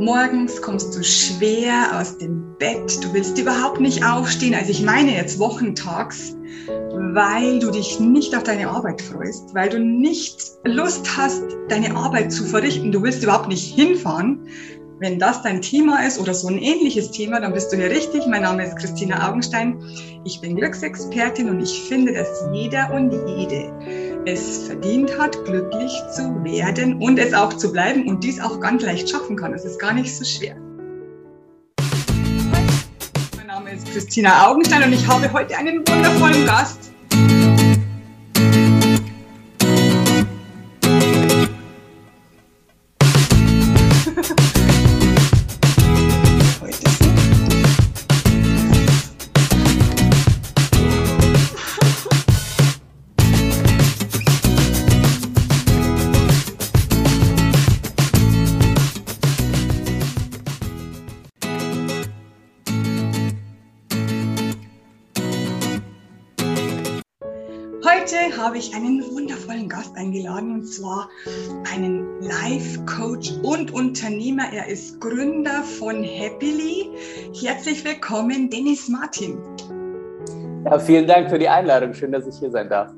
Morgens kommst du schwer aus dem Bett, du willst überhaupt nicht aufstehen, also ich meine jetzt wochentags, weil du dich nicht auf deine Arbeit freust, weil du nicht Lust hast, deine Arbeit zu verrichten, du willst überhaupt nicht hinfahren. Wenn das dein Thema ist oder so ein ähnliches Thema, dann bist du hier richtig. Mein Name ist Christina Augenstein. Ich bin Glücksexpertin und ich finde, dass jeder und jede es verdient hat, glücklich zu werden und es auch zu bleiben und dies auch ganz leicht schaffen kann. Es ist gar nicht so schwer. Mein Name ist Christina Augenstein und ich habe heute einen wundervollen Gast. Habe ich einen wundervollen Gast eingeladen und zwar einen Life-Coach und Unternehmer. Er ist Gründer von Happily. Herzlich willkommen, Dennis Martin. Ja, vielen Dank für die Einladung. Schön, dass ich hier sein darf.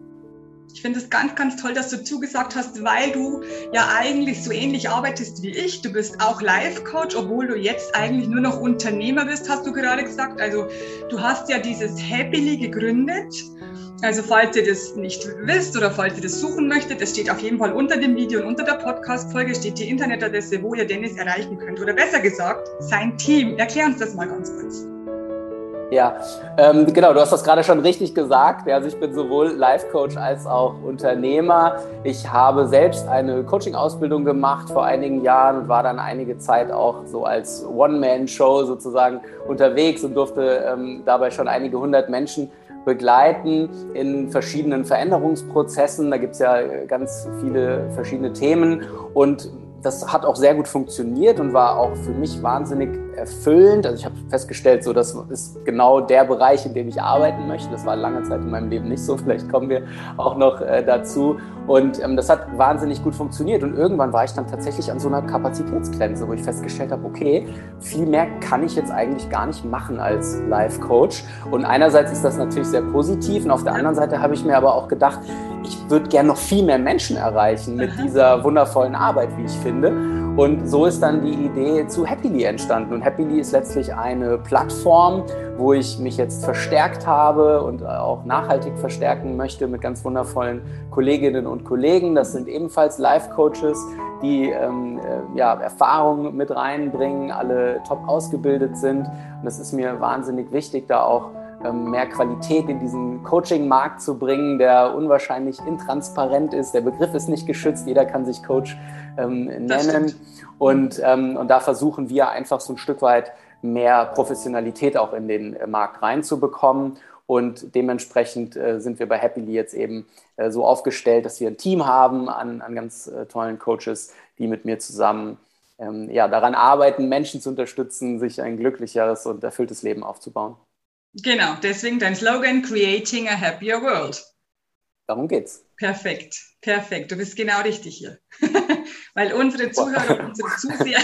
Ich finde es ganz, ganz toll, dass du zugesagt hast, weil du ja eigentlich so ähnlich arbeitest wie ich. Du bist auch Life-Coach, obwohl du jetzt eigentlich nur noch Unternehmer bist, hast du gerade gesagt. Also du hast ja dieses Happily gegründet also falls ihr das nicht wisst oder falls ihr das suchen möchtet, es steht auf jeden Fall unter dem Video und unter der Podcast-Folge steht die Internetadresse, wo ihr Dennis erreichen könnt. Oder besser gesagt, sein Team. Erklär uns das mal ganz kurz. Ja, ähm, genau, du hast das gerade schon richtig gesagt. Also ich bin sowohl Life-Coach als auch Unternehmer. Ich habe selbst eine Coaching-Ausbildung gemacht vor einigen Jahren und war dann einige Zeit auch so als One-Man-Show sozusagen unterwegs und durfte ähm, dabei schon einige hundert Menschen begleiten in verschiedenen Veränderungsprozessen. Da gibt es ja ganz viele verschiedene Themen und das hat auch sehr gut funktioniert und war auch für mich wahnsinnig erfüllend. Also ich habe festgestellt, so das ist genau der Bereich, in dem ich arbeiten möchte. Das war lange Zeit in meinem Leben nicht so. Vielleicht kommen wir auch noch äh, dazu. Und ähm, das hat wahnsinnig gut funktioniert. Und irgendwann war ich dann tatsächlich an so einer Kapazitätsgrenze, wo ich festgestellt habe, okay, viel mehr kann ich jetzt eigentlich gar nicht machen als Life Coach. Und einerseits ist das natürlich sehr positiv. Und auf der anderen Seite habe ich mir aber auch gedacht, ich würde gerne noch viel mehr Menschen erreichen mit dieser wundervollen Arbeit, wie ich finde. Und so ist dann die Idee zu Happily entstanden. Und Happily ist letztlich eine Plattform, wo ich mich jetzt verstärkt habe und auch nachhaltig verstärken möchte mit ganz wundervollen Kolleginnen und Kollegen. Das sind ebenfalls Life-Coaches, die ähm, äh, ja, Erfahrungen mit reinbringen, alle top ausgebildet sind. Und es ist mir wahnsinnig wichtig, da auch mehr Qualität in diesen Coaching-Markt zu bringen, der unwahrscheinlich intransparent ist. Der Begriff ist nicht geschützt, jeder kann sich Coach ähm, nennen. Und, ähm, und da versuchen wir einfach so ein Stück weit mehr Professionalität auch in den äh, Markt reinzubekommen. Und dementsprechend äh, sind wir bei Happily jetzt eben äh, so aufgestellt, dass wir ein Team haben an, an ganz äh, tollen Coaches, die mit mir zusammen ähm, ja, daran arbeiten, Menschen zu unterstützen, sich ein glücklicheres und erfülltes Leben aufzubauen. Genau, deswegen dein Slogan Creating a Happier World. Darum geht's. Perfekt, perfekt. Du bist genau richtig hier. Weil unsere Zuhörer und unsere Zuseher,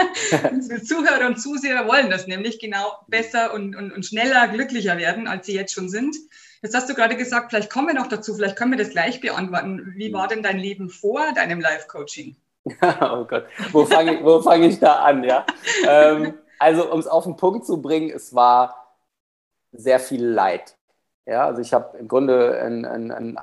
unsere Zuhörer und Zuseher wollen das nämlich genau besser und, und, und schneller glücklicher werden, als sie jetzt schon sind. Jetzt hast du gerade gesagt, vielleicht kommen wir noch dazu, vielleicht können wir das gleich beantworten. Wie war denn dein Leben vor deinem Live-Coaching? oh Gott, wo fange ich, fang ich da an? Ja? ähm, also, um es auf den Punkt zu bringen, es war sehr viel Leid. Ja, also ich habe im Grunde ein, ein, ein,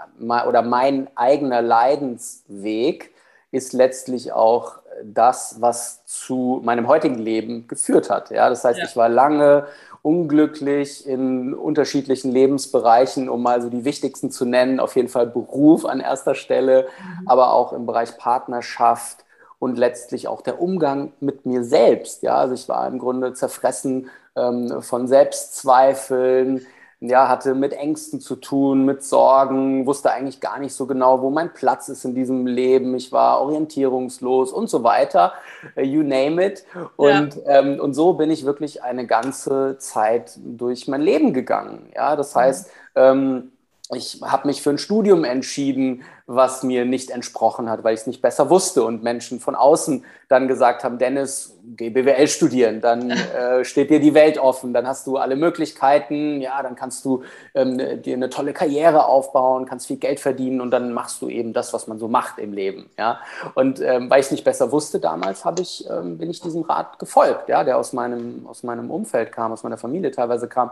oder mein eigener Leidensweg ist letztlich auch das, was zu meinem heutigen Leben geführt hat. Ja, das heißt, ja. ich war lange unglücklich in unterschiedlichen Lebensbereichen, um mal so die wichtigsten zu nennen. Auf jeden Fall Beruf an erster Stelle, mhm. aber auch im Bereich Partnerschaft und letztlich auch der Umgang mit mir selbst. Ja, also ich war im Grunde zerfressen ähm, von Selbstzweifeln, ja, hatte mit Ängsten zu tun, mit Sorgen, wusste eigentlich gar nicht so genau, wo mein Platz ist in diesem Leben. Ich war orientierungslos und so weiter. Äh, you name it. Und, ja. ähm, und so bin ich wirklich eine ganze Zeit durch mein Leben gegangen. Ja, das mhm. heißt, ähm, ich habe mich für ein Studium entschieden, was mir nicht entsprochen hat, weil ich es nicht besser wusste und Menschen von außen dann gesagt haben, Dennis, geh BWL studieren, dann äh, steht dir die Welt offen, dann hast du alle Möglichkeiten, ja, dann kannst du ähm, dir eine tolle Karriere aufbauen, kannst viel Geld verdienen und dann machst du eben das, was man so macht im Leben, ja. Und ähm, weil ich es nicht besser wusste damals, habe ich, ähm, bin ich diesem Rat gefolgt, ja, der aus meinem, aus meinem Umfeld kam, aus meiner Familie teilweise kam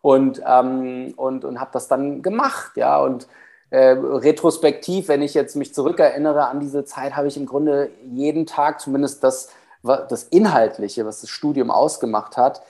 und, ähm, und, und habe das dann gemacht, ja, und äh, retrospektiv, wenn ich jetzt mich zurückerinnere an diese Zeit, habe ich im Grunde jeden Tag zumindest das, das Inhaltliche, was das Studium ausgemacht hat,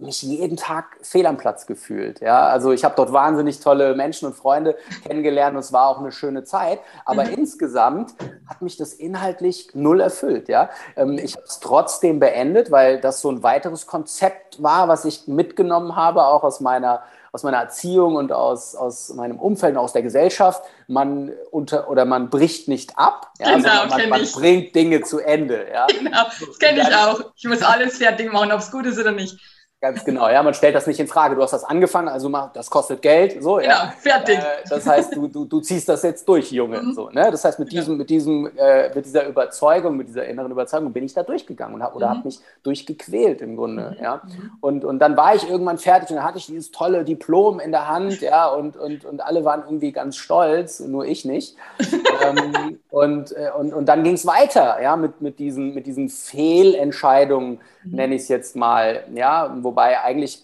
mich jeden Tag fehl am Platz gefühlt. Ja, also ich habe dort wahnsinnig tolle Menschen und Freunde kennengelernt und es war auch eine schöne Zeit. Aber mhm. insgesamt hat mich das inhaltlich null erfüllt. Ja, ähm, ich habe es trotzdem beendet, weil das so ein weiteres Konzept war, was ich mitgenommen habe, auch aus meiner aus meiner Erziehung und aus, aus meinem Umfeld und aus der Gesellschaft, man unter oder man bricht nicht ab, ja, genau, man, man bringt Dinge zu Ende. Ja. Genau, das kenne ich auch. Ich muss alles fertig machen, ob es gut ist oder nicht. Ganz genau, ja, man stellt das nicht in Frage. Du hast das angefangen, also das kostet Geld, so, genau, ja. fertig. Äh, das heißt, du, du, du ziehst das jetzt durch, Junge, mhm. so, ne? Das heißt, mit diesem, mit diesem, äh, mit dieser Überzeugung, mit dieser inneren Überzeugung bin ich da durchgegangen und hab, oder mhm. habe mich durchgequält im Grunde, mhm. ja. Mhm. Und, und dann war ich irgendwann fertig und dann hatte ich dieses tolle Diplom in der Hand, ja, und, und, und alle waren irgendwie ganz stolz, nur ich nicht. ähm, und, äh, und, und dann ging es weiter, ja, mit, mit diesen, mit diesen Fehlentscheidungen, mhm. nenne ich es jetzt mal, ja, wobei eigentlich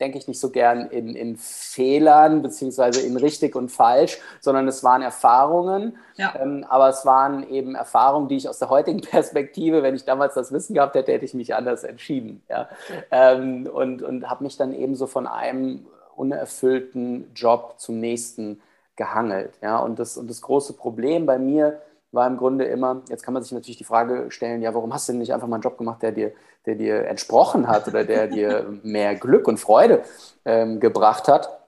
denke ich nicht so gern in, in Fehlern beziehungsweise in richtig und falsch, sondern es waren Erfahrungen. Ja. Ähm, aber es waren eben Erfahrungen, die ich aus der heutigen Perspektive, wenn ich damals das Wissen gehabt hätte, hätte ich mich anders entschieden. Ja? Ähm, und und habe mich dann eben so von einem unerfüllten Job zum nächsten gehangelt. Ja? Und, das, und das große Problem bei mir war im Grunde immer, jetzt kann man sich natürlich die Frage stellen, ja, warum hast du denn nicht einfach mal einen Job gemacht, der dir, der dir entsprochen hat oder der dir mehr Glück und Freude ähm, gebracht hat?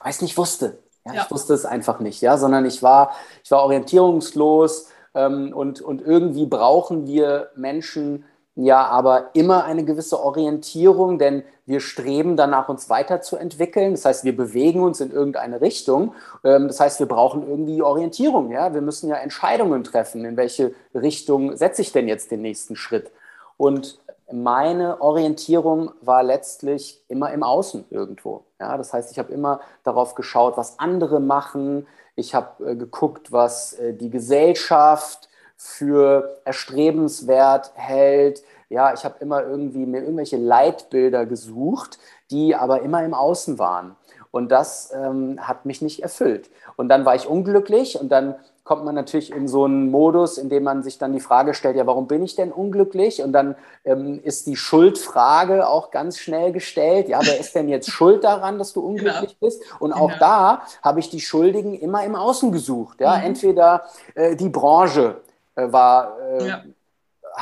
Weil ich es nicht wusste. Ja, ja. Ich wusste es einfach nicht, ja, sondern ich war, ich war orientierungslos ähm, und, und irgendwie brauchen wir Menschen, ja aber immer eine gewisse Orientierung, denn wir streben danach, uns weiterzuentwickeln. Das heißt, wir bewegen uns in irgendeine Richtung. Ähm, das heißt, wir brauchen irgendwie Orientierung. Ja? Wir müssen ja Entscheidungen treffen. In welche Richtung setze ich denn jetzt den nächsten Schritt? Und meine Orientierung war letztlich immer im Außen irgendwo. Ja? Das heißt, ich habe immer darauf geschaut, was andere machen. Ich habe äh, geguckt, was äh, die Gesellschaft für erstrebenswert hält. Ja, ich habe immer irgendwie mir irgendwelche Leitbilder gesucht, die aber immer im Außen waren. Und das ähm, hat mich nicht erfüllt. Und dann war ich unglücklich und dann kommt man natürlich in so einen Modus, in dem man sich dann die Frage stellt, ja, warum bin ich denn unglücklich? Und dann ähm, ist die Schuldfrage auch ganz schnell gestellt. Ja, wer ist denn jetzt schuld daran, dass du unglücklich genau. bist? Und auch genau. da habe ich die Schuldigen immer im Außen gesucht. Ja, mhm. entweder äh, die Branche, äh, war, äh, ja.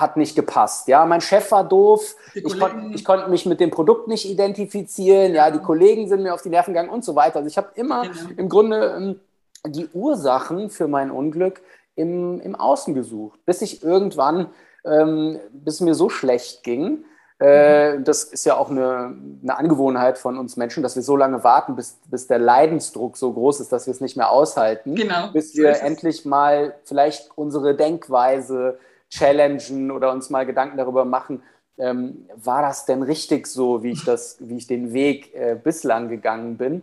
Hat nicht gepasst. Ja, mein Chef war doof, ich, kon ich konnte mich mit dem Produkt nicht identifizieren, ja, die Kollegen sind mir auf die Nerven gegangen und so weiter. Also ich habe immer genau. im Grunde ähm, die Ursachen für mein Unglück im, im Außen gesucht, bis ich irgendwann, ähm, bis es mir so schlecht ging, äh, das ist ja auch eine, eine, Angewohnheit von uns Menschen, dass wir so lange warten, bis, bis der Leidensdruck so groß ist, dass wir es nicht mehr aushalten. Genau. Bis wir endlich mal vielleicht unsere Denkweise challengen oder uns mal Gedanken darüber machen, ähm, war das denn richtig so, wie ich, das, wie ich den Weg äh, bislang gegangen bin?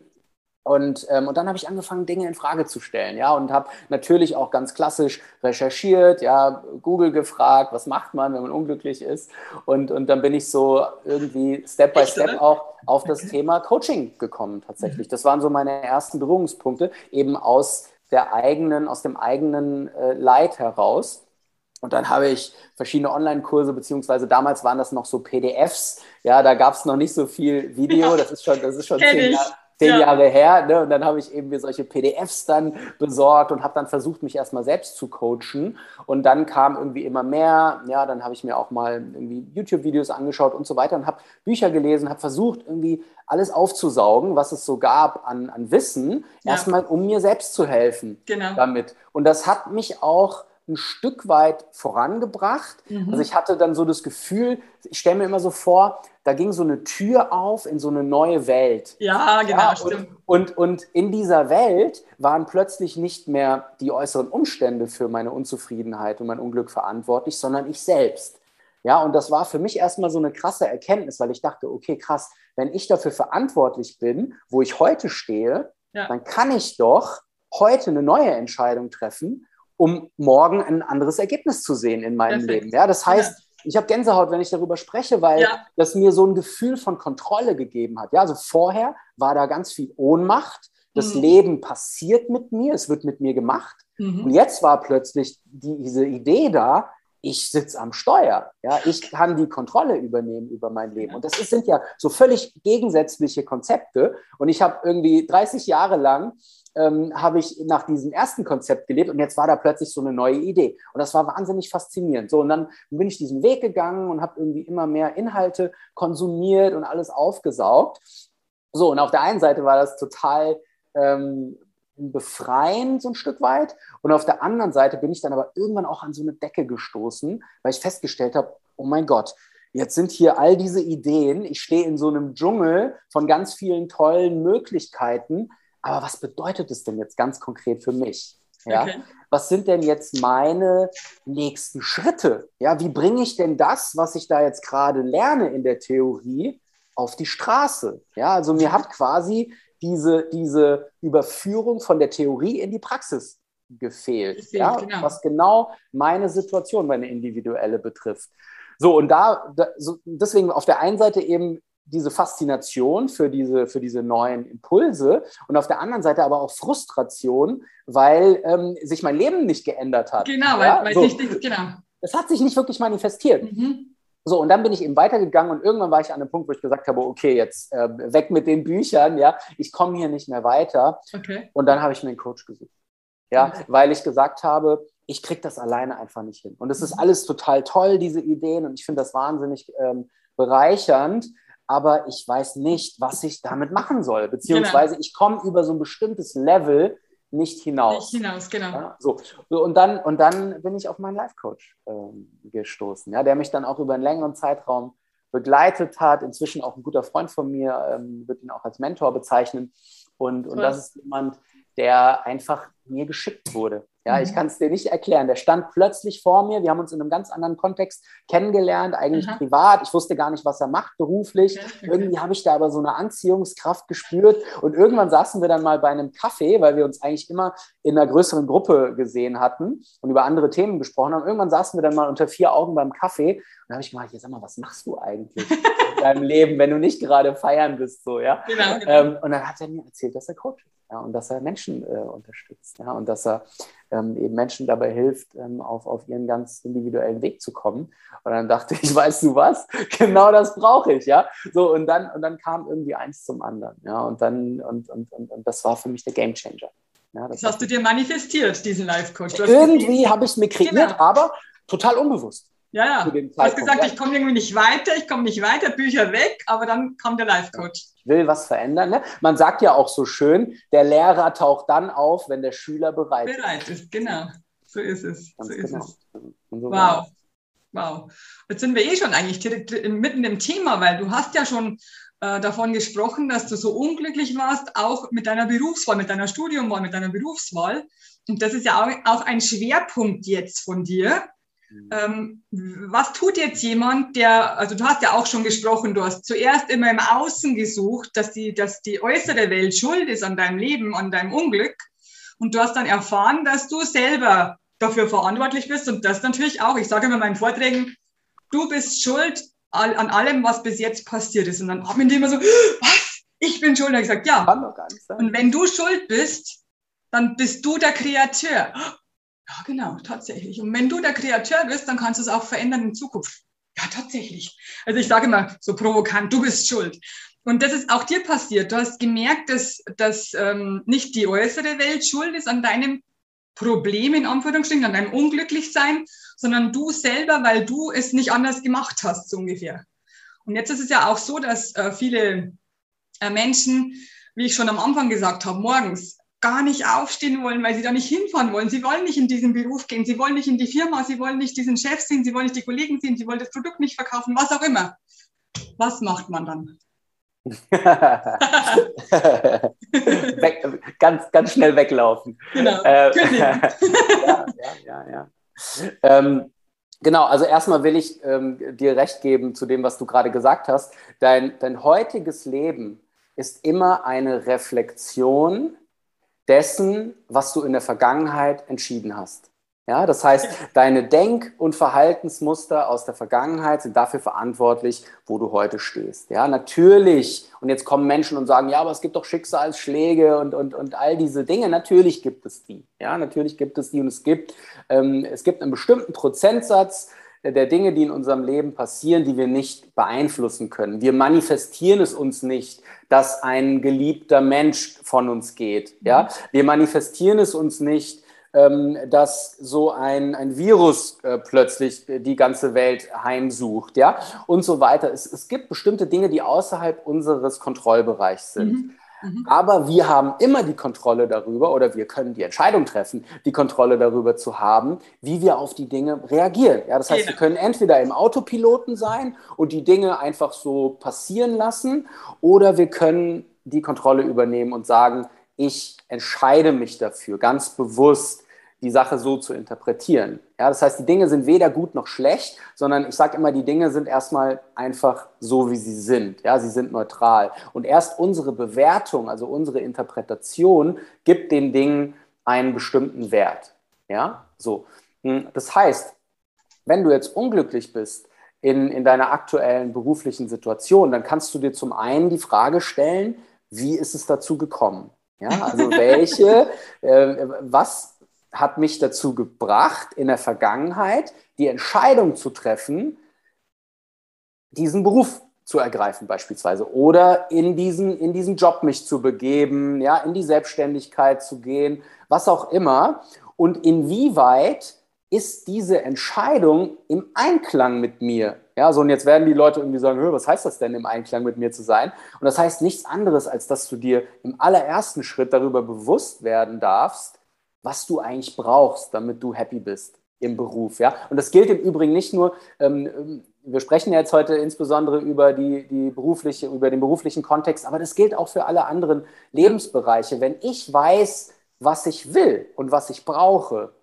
Und, ähm, und dann habe ich angefangen, Dinge in Frage zu stellen, ja, und habe natürlich auch ganz klassisch recherchiert, ja, Google gefragt, was macht man, wenn man unglücklich ist. Und, und dann bin ich so irgendwie Step by Step auch auf das Thema Coaching gekommen, tatsächlich. Das waren so meine ersten Berührungspunkte, eben aus der eigenen, aus dem eigenen äh, Leid heraus. Und dann habe ich verschiedene Online-Kurse, beziehungsweise damals waren das noch so PDFs. Ja, da gab es noch nicht so viel Video. Das ist schon, das ist schon zehn Jahre, zehn ja. Jahre her. Ne? Und dann habe ich eben mir solche PDFs dann besorgt und habe dann versucht, mich erstmal selbst zu coachen. Und dann kam irgendwie immer mehr. Ja, dann habe ich mir auch mal irgendwie YouTube-Videos angeschaut und so weiter und habe Bücher gelesen, habe versucht, irgendwie alles aufzusaugen, was es so gab an, an Wissen, ja. erstmal, um mir selbst zu helfen genau. damit. Und das hat mich auch ein Stück weit vorangebracht. Mhm. Also ich hatte dann so das Gefühl, ich stelle mir immer so vor, da ging so eine Tür auf in so eine neue Welt. Ja, genau, ja, und, und, und, in dieser Welt waren plötzlich nicht mehr die äußeren Umstände für meine Unzufriedenheit und mein Unglück verantwortlich, sondern ich selbst. Ja, und das war für mich erstmal so eine krasse Erkenntnis, weil ich dachte, okay, krass, wenn ich dafür verantwortlich bin, wo ich heute stehe, ja. dann kann ich doch heute eine neue Entscheidung treffen, um morgen ein anderes Ergebnis zu sehen in meinem Perfekt. Leben. Ja, das heißt, ja. ich habe Gänsehaut, wenn ich darüber spreche, weil ja. das mir so ein Gefühl von Kontrolle gegeben hat. Ja, also vorher war da ganz viel Ohnmacht. Das mhm. Leben passiert mit mir, es wird mit mir gemacht. Mhm. Und jetzt war plötzlich diese Idee da, ich sitze am Steuer. Ja, ich kann die Kontrolle übernehmen über mein Leben. Und das sind ja so völlig gegensätzliche Konzepte. Und ich habe irgendwie 30 Jahre lang ähm, habe ich nach diesem ersten Konzept gelebt und jetzt war da plötzlich so eine neue Idee. Und das war wahnsinnig faszinierend. So, und dann bin ich diesen Weg gegangen und habe irgendwie immer mehr Inhalte konsumiert und alles aufgesaugt. So, und auf der einen Seite war das total ähm, befreien, so ein Stück weit. Und auf der anderen Seite bin ich dann aber irgendwann auch an so eine Decke gestoßen, weil ich festgestellt habe, oh mein Gott, jetzt sind hier all diese Ideen, ich stehe in so einem Dschungel von ganz vielen tollen Möglichkeiten, aber was bedeutet es denn jetzt ganz konkret für mich? Ja? Okay. Was sind denn jetzt meine nächsten Schritte? Ja, wie bringe ich denn das, was ich da jetzt gerade lerne in der Theorie, auf die Straße? Ja, also mir hat quasi diese, diese Überführung von der Theorie in die Praxis gefehlt, gefehlt ja? Genau. was genau meine Situation, meine individuelle betrifft. So, und da, da so, deswegen auf der einen Seite eben diese Faszination für diese, für diese neuen Impulse und auf der anderen Seite aber auch Frustration, weil ähm, sich mein Leben nicht geändert hat. Genau, ja? weil, weil so. nicht, genau. Es hat sich nicht wirklich manifestiert. Mhm. So, und dann bin ich eben weitergegangen und irgendwann war ich an einem Punkt, wo ich gesagt habe, okay, jetzt äh, weg mit den Büchern, ja, ich komme hier nicht mehr weiter. Okay. Und dann habe ich mir einen Coach gesucht. Ja, okay. weil ich gesagt habe, ich kriege das alleine einfach nicht hin. Und es ist mhm. alles total toll, diese Ideen, und ich finde das wahnsinnig ähm, bereichernd, aber ich weiß nicht, was ich damit machen soll. Beziehungsweise genau. ich komme über so ein bestimmtes Level nicht hinaus. Nicht hinaus, genau. Ja, so. und, dann, und dann bin ich auf meinen Life-Coach ähm, gestoßen, ja, der mich dann auch über einen längeren Zeitraum begleitet hat. Inzwischen auch ein guter Freund von mir, ähm, wird ihn auch als Mentor bezeichnen. Und, und das ist jemand, der einfach mir geschickt wurde. Ja, mhm. ich kann es dir nicht erklären. Der stand plötzlich vor mir. Wir haben uns in einem ganz anderen Kontext kennengelernt, eigentlich mhm. privat. Ich wusste gar nicht, was er macht beruflich. Okay. Irgendwie habe ich da aber so eine Anziehungskraft gespürt. Und irgendwann saßen wir dann mal bei einem Kaffee, weil wir uns eigentlich immer in einer größeren Gruppe gesehen hatten und über andere Themen gesprochen haben. Irgendwann saßen wir dann mal unter vier Augen beim Kaffee. Und da habe ich gemeint, sag mal, was machst du eigentlich in deinem Leben, wenn du nicht gerade feiern bist? So, ja? Genau, genau. Ähm, und dann hat er mir erzählt, dass er Coach ist ja, und dass er Menschen äh, unterstützt ja, und dass er ähm, eben Menschen dabei hilft, ähm, auf, auf ihren ganz individuellen Weg zu kommen. Und dann dachte ich, weißt du was, genau das brauche ich, ja. So, und dann, und dann kam irgendwie eins zum anderen, ja, und dann, und, und, und, und das war für mich der Game Changer. Ja, das, das hast du dir manifestiert, diesen Life-Coach. Irgendwie habe ich es mir kreiert, genau. aber total unbewusst. Ja, ja. Du hast gesagt, ich komme irgendwie nicht weiter, ich komme nicht weiter, Bücher weg, aber dann kommt der Life-Coach. Ich will was verändern. Ne? Man sagt ja auch so schön, der Lehrer taucht dann auf, wenn der Schüler bereit, ist. Bereit ist, genau. So ist es. so ist genau. es. So wow. Wow. Jetzt sind wir eh schon eigentlich direkt mitten im Thema, weil du hast ja schon äh, davon gesprochen, dass du so unglücklich warst, auch mit deiner Berufswahl, mit deiner Studiumwahl, mit deiner Berufswahl. Und das ist ja auch, auch ein Schwerpunkt jetzt von dir. Ähm, was tut jetzt jemand, der, also du hast ja auch schon gesprochen, du hast zuerst immer im Außen gesucht, dass die, dass die äußere Welt schuld ist an deinem Leben, an deinem Unglück. Und du hast dann erfahren, dass du selber dafür verantwortlich bist und das natürlich auch. Ich sage immer in meinen Vorträgen, du bist schuld an allem, was bis jetzt passiert ist. Und dann haben die immer so, was? Ich bin schuld. Und ich gesagt, ja. Und wenn du schuld bist, dann bist du der Kreateur. Ja, genau, tatsächlich. Und wenn du der Kreateur bist, dann kannst du es auch verändern in Zukunft. Ja, tatsächlich. Also ich sage immer so provokant, du bist schuld. Und das ist auch dir passiert. Du hast gemerkt, dass, dass ähm, nicht die äußere Welt schuld ist an deinem Problem, in Anführungsstrichen, an deinem Unglücklichsein, sondern du selber, weil du es nicht anders gemacht hast, so ungefähr. Und jetzt ist es ja auch so, dass äh, viele äh, Menschen, wie ich schon am Anfang gesagt habe, morgens gar nicht aufstehen wollen, weil sie da nicht hinfahren wollen. Sie wollen nicht in diesen Beruf gehen, sie wollen nicht in die Firma, sie wollen nicht diesen Chef sehen, sie wollen nicht die Kollegen sehen, sie wollen das Produkt nicht verkaufen, was auch immer. Was macht man dann? Weg, ganz, ganz schnell weglaufen. Genau. Äh, ja, ja, ja, ja. Ähm, genau, also erstmal will ich ähm, dir recht geben zu dem, was du gerade gesagt hast. Dein, dein heutiges Leben ist immer eine Reflexion dessen, was du in der Vergangenheit entschieden hast. Ja, das heißt, deine Denk- und Verhaltensmuster aus der Vergangenheit sind dafür verantwortlich, wo du heute stehst. Ja, natürlich. Und jetzt kommen Menschen und sagen, ja, aber es gibt doch Schicksalsschläge und, und, und all diese Dinge. Natürlich gibt es die. Ja, natürlich gibt es die und es gibt, ähm, es gibt einen bestimmten Prozentsatz der Dinge, die in unserem Leben passieren, die wir nicht beeinflussen können. Wir manifestieren es uns nicht, dass ein geliebter Mensch von uns geht. Ja? Wir manifestieren es uns nicht, ähm, dass so ein, ein Virus äh, plötzlich die ganze Welt heimsucht, ja, und so weiter. Es, es gibt bestimmte Dinge, die außerhalb unseres Kontrollbereichs sind. Mhm. Mhm. Aber wir haben immer die Kontrolle darüber oder wir können die Entscheidung treffen, die Kontrolle darüber zu haben, wie wir auf die Dinge reagieren. Ja, das heißt, genau. wir können entweder im Autopiloten sein und die Dinge einfach so passieren lassen oder wir können die Kontrolle übernehmen und sagen, ich entscheide mich dafür, ganz bewusst die Sache so zu interpretieren. Ja, das heißt, die Dinge sind weder gut noch schlecht, sondern ich sage immer, die Dinge sind erstmal einfach so, wie sie sind. Ja, sie sind neutral. Und erst unsere Bewertung, also unsere Interpretation, gibt den Dingen einen bestimmten Wert. Ja, so. Hm, das heißt, wenn du jetzt unglücklich bist in, in deiner aktuellen beruflichen Situation, dann kannst du dir zum einen die Frage stellen, wie ist es dazu gekommen? Ja, also welche, äh, was hat mich dazu gebracht, in der Vergangenheit die Entscheidung zu treffen, diesen Beruf zu ergreifen beispielsweise oder in diesen, in diesen Job mich zu begeben, ja, in die Selbstständigkeit zu gehen, was auch immer. Und inwieweit ist diese Entscheidung im Einklang mit mir? Ja, so und jetzt werden die Leute irgendwie sagen, was heißt das denn, im Einklang mit mir zu sein? Und das heißt nichts anderes, als dass du dir im allerersten Schritt darüber bewusst werden darfst, was du eigentlich brauchst, damit du happy bist im Beruf. Ja? Und das gilt im Übrigen nicht nur, ähm, wir sprechen ja jetzt heute insbesondere über, die, die berufliche, über den beruflichen Kontext, aber das gilt auch für alle anderen Lebensbereiche. Wenn ich weiß, was ich will und was ich brauche,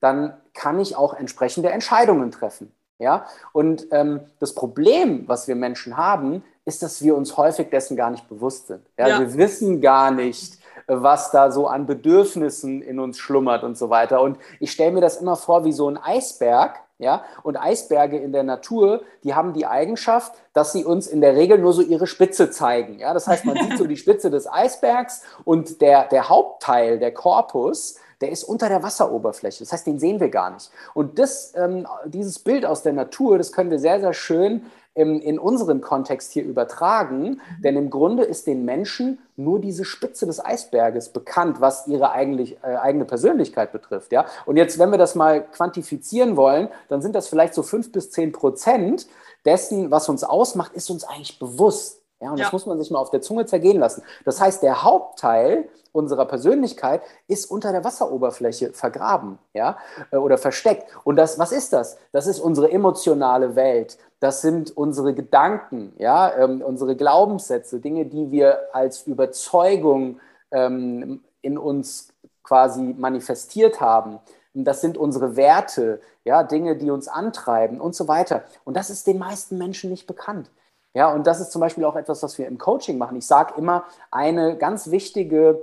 dann kann ich auch entsprechende Entscheidungen treffen. Ja? Und ähm, das Problem, was wir Menschen haben, ist, dass wir uns häufig dessen gar nicht bewusst sind. Ja? ja. Wir wissen gar nicht, was da so an Bedürfnissen in uns schlummert und so weiter. Und ich stelle mir das immer vor wie so ein Eisberg. Ja, und Eisberge in der Natur, die haben die Eigenschaft, dass sie uns in der Regel nur so ihre Spitze zeigen. Ja, das heißt, man sieht so die Spitze des Eisbergs und der, der Hauptteil, der Korpus, der ist unter der Wasseroberfläche. Das heißt, den sehen wir gar nicht. Und das, ähm, dieses Bild aus der Natur, das können wir sehr, sehr schön im, in unseren Kontext hier übertragen, mhm. denn im Grunde ist den Menschen nur diese Spitze des Eisberges bekannt, was ihre eigentlich, äh, eigene Persönlichkeit betrifft. Ja? Und jetzt, wenn wir das mal quantifizieren wollen, dann sind das vielleicht so fünf bis zehn Prozent dessen, was uns ausmacht, ist uns eigentlich bewusst. Ja, und ja. das muss man sich mal auf der Zunge zergehen lassen. Das heißt, der Hauptteil unserer Persönlichkeit ist unter der Wasseroberfläche vergraben, ja, äh, oder versteckt. Und das, was ist das? Das ist unsere emotionale Welt. Das sind unsere Gedanken, ja, ähm, unsere Glaubenssätze, Dinge, die wir als Überzeugung ähm, in uns quasi manifestiert haben. Das sind unsere Werte, ja, Dinge, die uns antreiben und so weiter. Und das ist den meisten Menschen nicht bekannt. Ja, und das ist zum Beispiel auch etwas, was wir im Coaching machen. Ich sage immer, eine ganz wichtige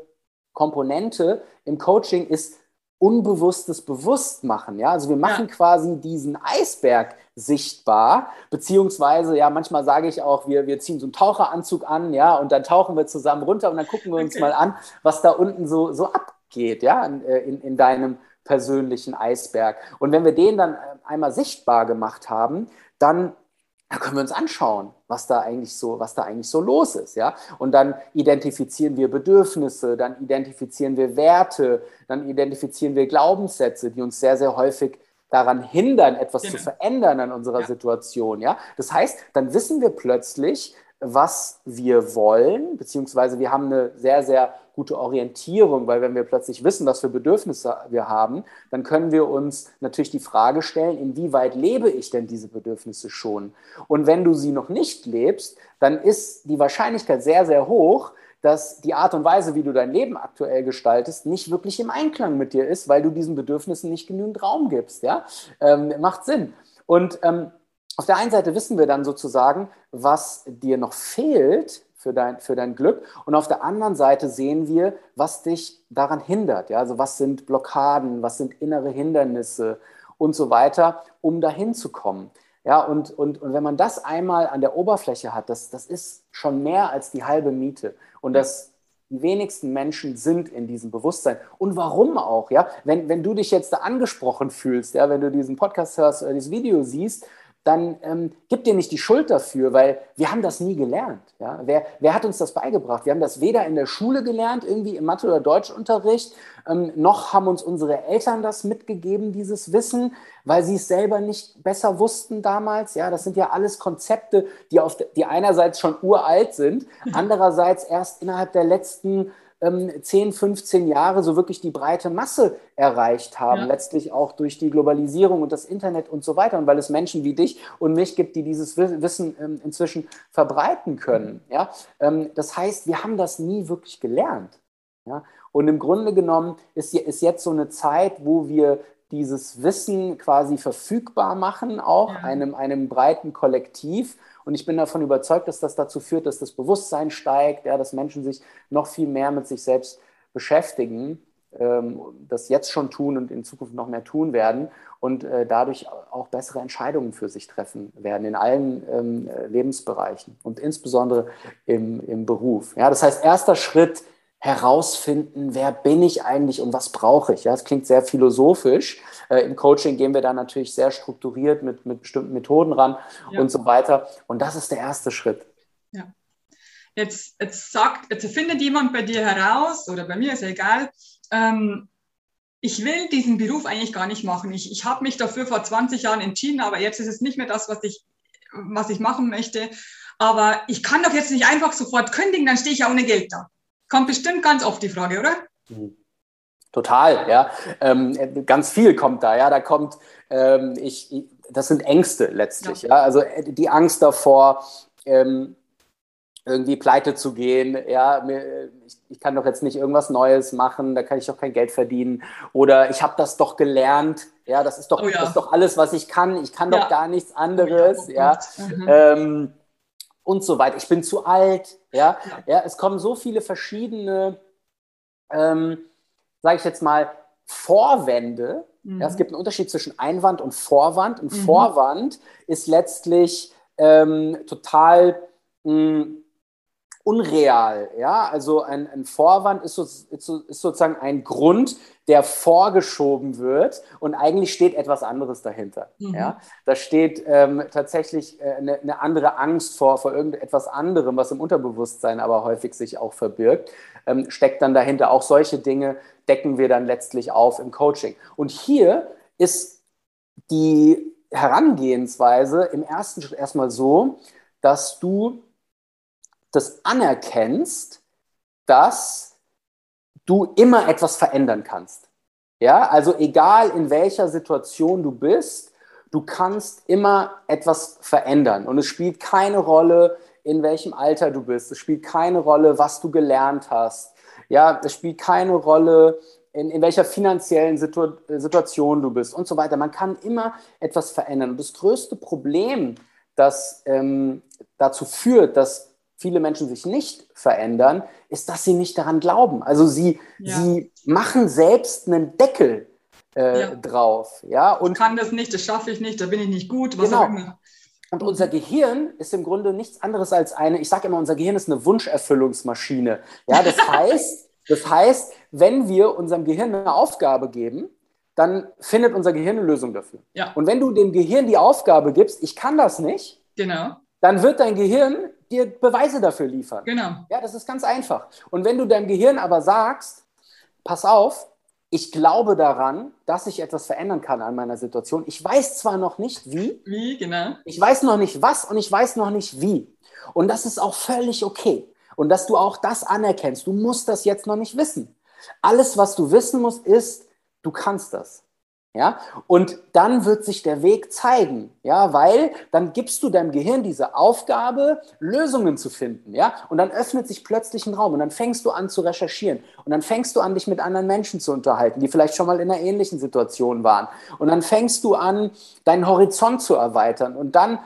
Komponente im Coaching ist unbewusstes Bewusstmachen. Ja, also wir machen ja. quasi diesen Eisberg sichtbar, beziehungsweise ja, manchmal sage ich auch, wir, wir ziehen so einen Taucheranzug an, ja, und dann tauchen wir zusammen runter und dann gucken wir uns okay. mal an, was da unten so, so abgeht, ja, in, äh, in, in deinem persönlichen Eisberg. Und wenn wir den dann äh, einmal sichtbar gemacht haben, dann da können wir uns anschauen, was da eigentlich so, was da eigentlich so los ist, ja. Und dann identifizieren wir Bedürfnisse, dann identifizieren wir Werte, dann identifizieren wir Glaubenssätze, die uns sehr, sehr häufig daran hindern, etwas genau. zu verändern an unserer ja. Situation, ja. Das heißt, dann wissen wir plötzlich, was wir wollen, beziehungsweise wir haben eine sehr, sehr gute Orientierung, weil wenn wir plötzlich wissen, was für Bedürfnisse wir haben, dann können wir uns natürlich die Frage stellen, inwieweit lebe ich denn diese Bedürfnisse schon? Und wenn du sie noch nicht lebst, dann ist die Wahrscheinlichkeit sehr, sehr hoch, dass die Art und Weise, wie du dein Leben aktuell gestaltest, nicht wirklich im Einklang mit dir ist, weil du diesen Bedürfnissen nicht genügend Raum gibst. Ja? Ähm, macht Sinn. Und ähm, auf der einen Seite wissen wir dann sozusagen, was dir noch fehlt für dein, für dein Glück. Und auf der anderen Seite sehen wir, was dich daran hindert. Ja? Also was sind Blockaden, was sind innere Hindernisse und so weiter, um dahin zu kommen. Ja, und, und, und wenn man das einmal an der Oberfläche hat, das, das ist schon mehr als die halbe Miete. Und das, die wenigsten Menschen sind in diesem Bewusstsein. Und warum auch? Ja? Wenn, wenn du dich jetzt da angesprochen fühlst, ja, wenn du diesen Podcast hörst oder dieses Video siehst, dann ähm, gib dir nicht die Schuld dafür, weil wir haben das nie gelernt. Ja? Wer, wer hat uns das beigebracht? Wir haben das weder in der Schule gelernt, irgendwie im Mathe- oder Deutschunterricht, ähm, noch haben uns unsere Eltern das mitgegeben, dieses Wissen, weil sie es selber nicht besser wussten damals. Ja, das sind ja alles Konzepte, die, auf, die einerseits schon uralt sind, andererseits erst innerhalb der letzten ähm, 10, 15 Jahre so wirklich die breite Masse erreicht haben, ja. letztlich auch durch die Globalisierung und das Internet und so weiter. Und weil es Menschen wie dich und mich gibt, die dieses Wissen ähm, inzwischen verbreiten können. Ja? Ähm, das heißt, wir haben das nie wirklich gelernt. Ja? Und im Grunde genommen ist, ist jetzt so eine Zeit, wo wir dieses Wissen quasi verfügbar machen, auch ja. einem, einem breiten Kollektiv und ich bin davon überzeugt, dass das dazu führt, dass das Bewusstsein steigt, ja, dass Menschen sich noch viel mehr mit sich selbst beschäftigen, ähm, das jetzt schon tun und in Zukunft noch mehr tun werden und äh, dadurch auch bessere Entscheidungen für sich treffen werden in allen ähm, Lebensbereichen und insbesondere im, im Beruf. Ja, das heißt, erster Schritt herausfinden, wer bin ich eigentlich und was brauche ich. Ja, das klingt sehr philosophisch. Äh, Im Coaching gehen wir da natürlich sehr strukturiert mit, mit bestimmten Methoden ran ja. und so weiter. Und das ist der erste Schritt. Ja. Jetzt, jetzt sagt, jetzt findet jemand bei dir heraus, oder bei mir ist ja egal, ähm, ich will diesen Beruf eigentlich gar nicht machen. Ich, ich habe mich dafür vor 20 Jahren entschieden, aber jetzt ist es nicht mehr das, was ich, was ich machen möchte. Aber ich kann doch jetzt nicht einfach sofort kündigen, dann stehe ich ja ohne Geld da. Kommt bestimmt ganz oft die Frage, oder? Mhm. Total, ja. Ähm, ganz viel kommt da, ja. Da kommt, ähm, ich, ich, das sind Ängste letztlich, ja. ja? Also äh, die Angst davor, ähm, irgendwie pleite zu gehen, ja. Mir, ich, ich, kann doch jetzt nicht irgendwas Neues machen, da kann ich doch kein Geld verdienen. Oder ich habe das doch gelernt, ja. Das ist doch, oh, ja. das ist doch alles, was ich kann. Ich kann ja. doch gar nichts anderes, oh, ja. Mhm. Und so weiter. Ich bin zu alt, ja. Ja, es kommen so viele verschiedene ähm, sage ich jetzt mal, Vorwände. Mhm. Ja, es mhm. gibt einen Unterschied zwischen Einwand und Vorwand. Ein mhm. Vorwand ist letztlich ähm, total mh, hm, unreal. Ja? Also ein, ein Vorwand ist, so, ist, so, ist, sozusagen ein Grund, der vorgeschoben wird und eigentlich steht etwas anderes dahinter. Mhm. Ja? Da steht ähm, tatsächlich äh, eine, eine, andere Angst vor, vor irgendetwas anderem, was im Unterbewusstsein aber häufig sich auch verbirgt, ähm, steckt dann dahinter. Auch solche Dinge decken wir dann letztlich auf im Coaching. Und hier ist die Herangehensweise im ersten Schritt erstmal so, dass du das anerkennst, dass du immer etwas verändern kannst. Ja, also egal in welcher Situation du bist, du kannst immer etwas verändern. Und es spielt keine Rolle, in welchem Alter du bist. Es spielt keine Rolle, was du gelernt hast. Ja, es spielt keine Rolle, in, in welcher finanziellen Situ Situation du bist und so weiter. Man kann immer etwas verändern. Und das größte Problem, das ähm, dazu führt, dass viele Menschen sich nicht verändern, ist, dass sie nicht daran glauben. Also sie, ja. sie machen selbst einen Deckel äh, ja. drauf. Ja? Und ich kann das nicht, das schaffe ich nicht, da bin ich nicht gut, was genau. auch immer. Und unser Gehirn ist im Grunde nichts anderes als eine, ich sage immer, unser Gehirn ist eine Wunscherfüllungsmaschine. Ja, das heißt, das heißt, wenn wir unserem Gehirn eine Aufgabe geben, dann findet unser Gehirn eine Lösung dafür. Ja. Und wenn du dem Gehirn die Aufgabe gibst, ich kann das nicht, genau. dann wird dein Gehirn dir Beweise dafür liefern. Genau. Ja, das ist ganz einfach. Und wenn du deinem Gehirn aber sagst, pass auf, ich glaube daran, dass ich etwas verändern kann an meiner Situation. Ich weiß zwar noch nicht wie. Wie, genau. Ich weiß noch nicht was und ich weiß noch nicht wie. Und das ist auch völlig okay. Und dass du auch das anerkennst. Du musst das jetzt noch nicht wissen. Alles, was du wissen musst, ist, du kannst das. Ja, und dann wird sich der Weg zeigen, ja, weil dann gibst du deinem Gehirn diese Aufgabe, Lösungen zu finden, ja, und dann öffnet sich plötzlich ein Raum und dann fängst du an zu recherchieren. Und dann fängst du an, dich mit anderen Menschen zu unterhalten, die vielleicht schon mal in einer ähnlichen Situation waren. Und dann fängst du an, deinen Horizont zu erweitern. Und dann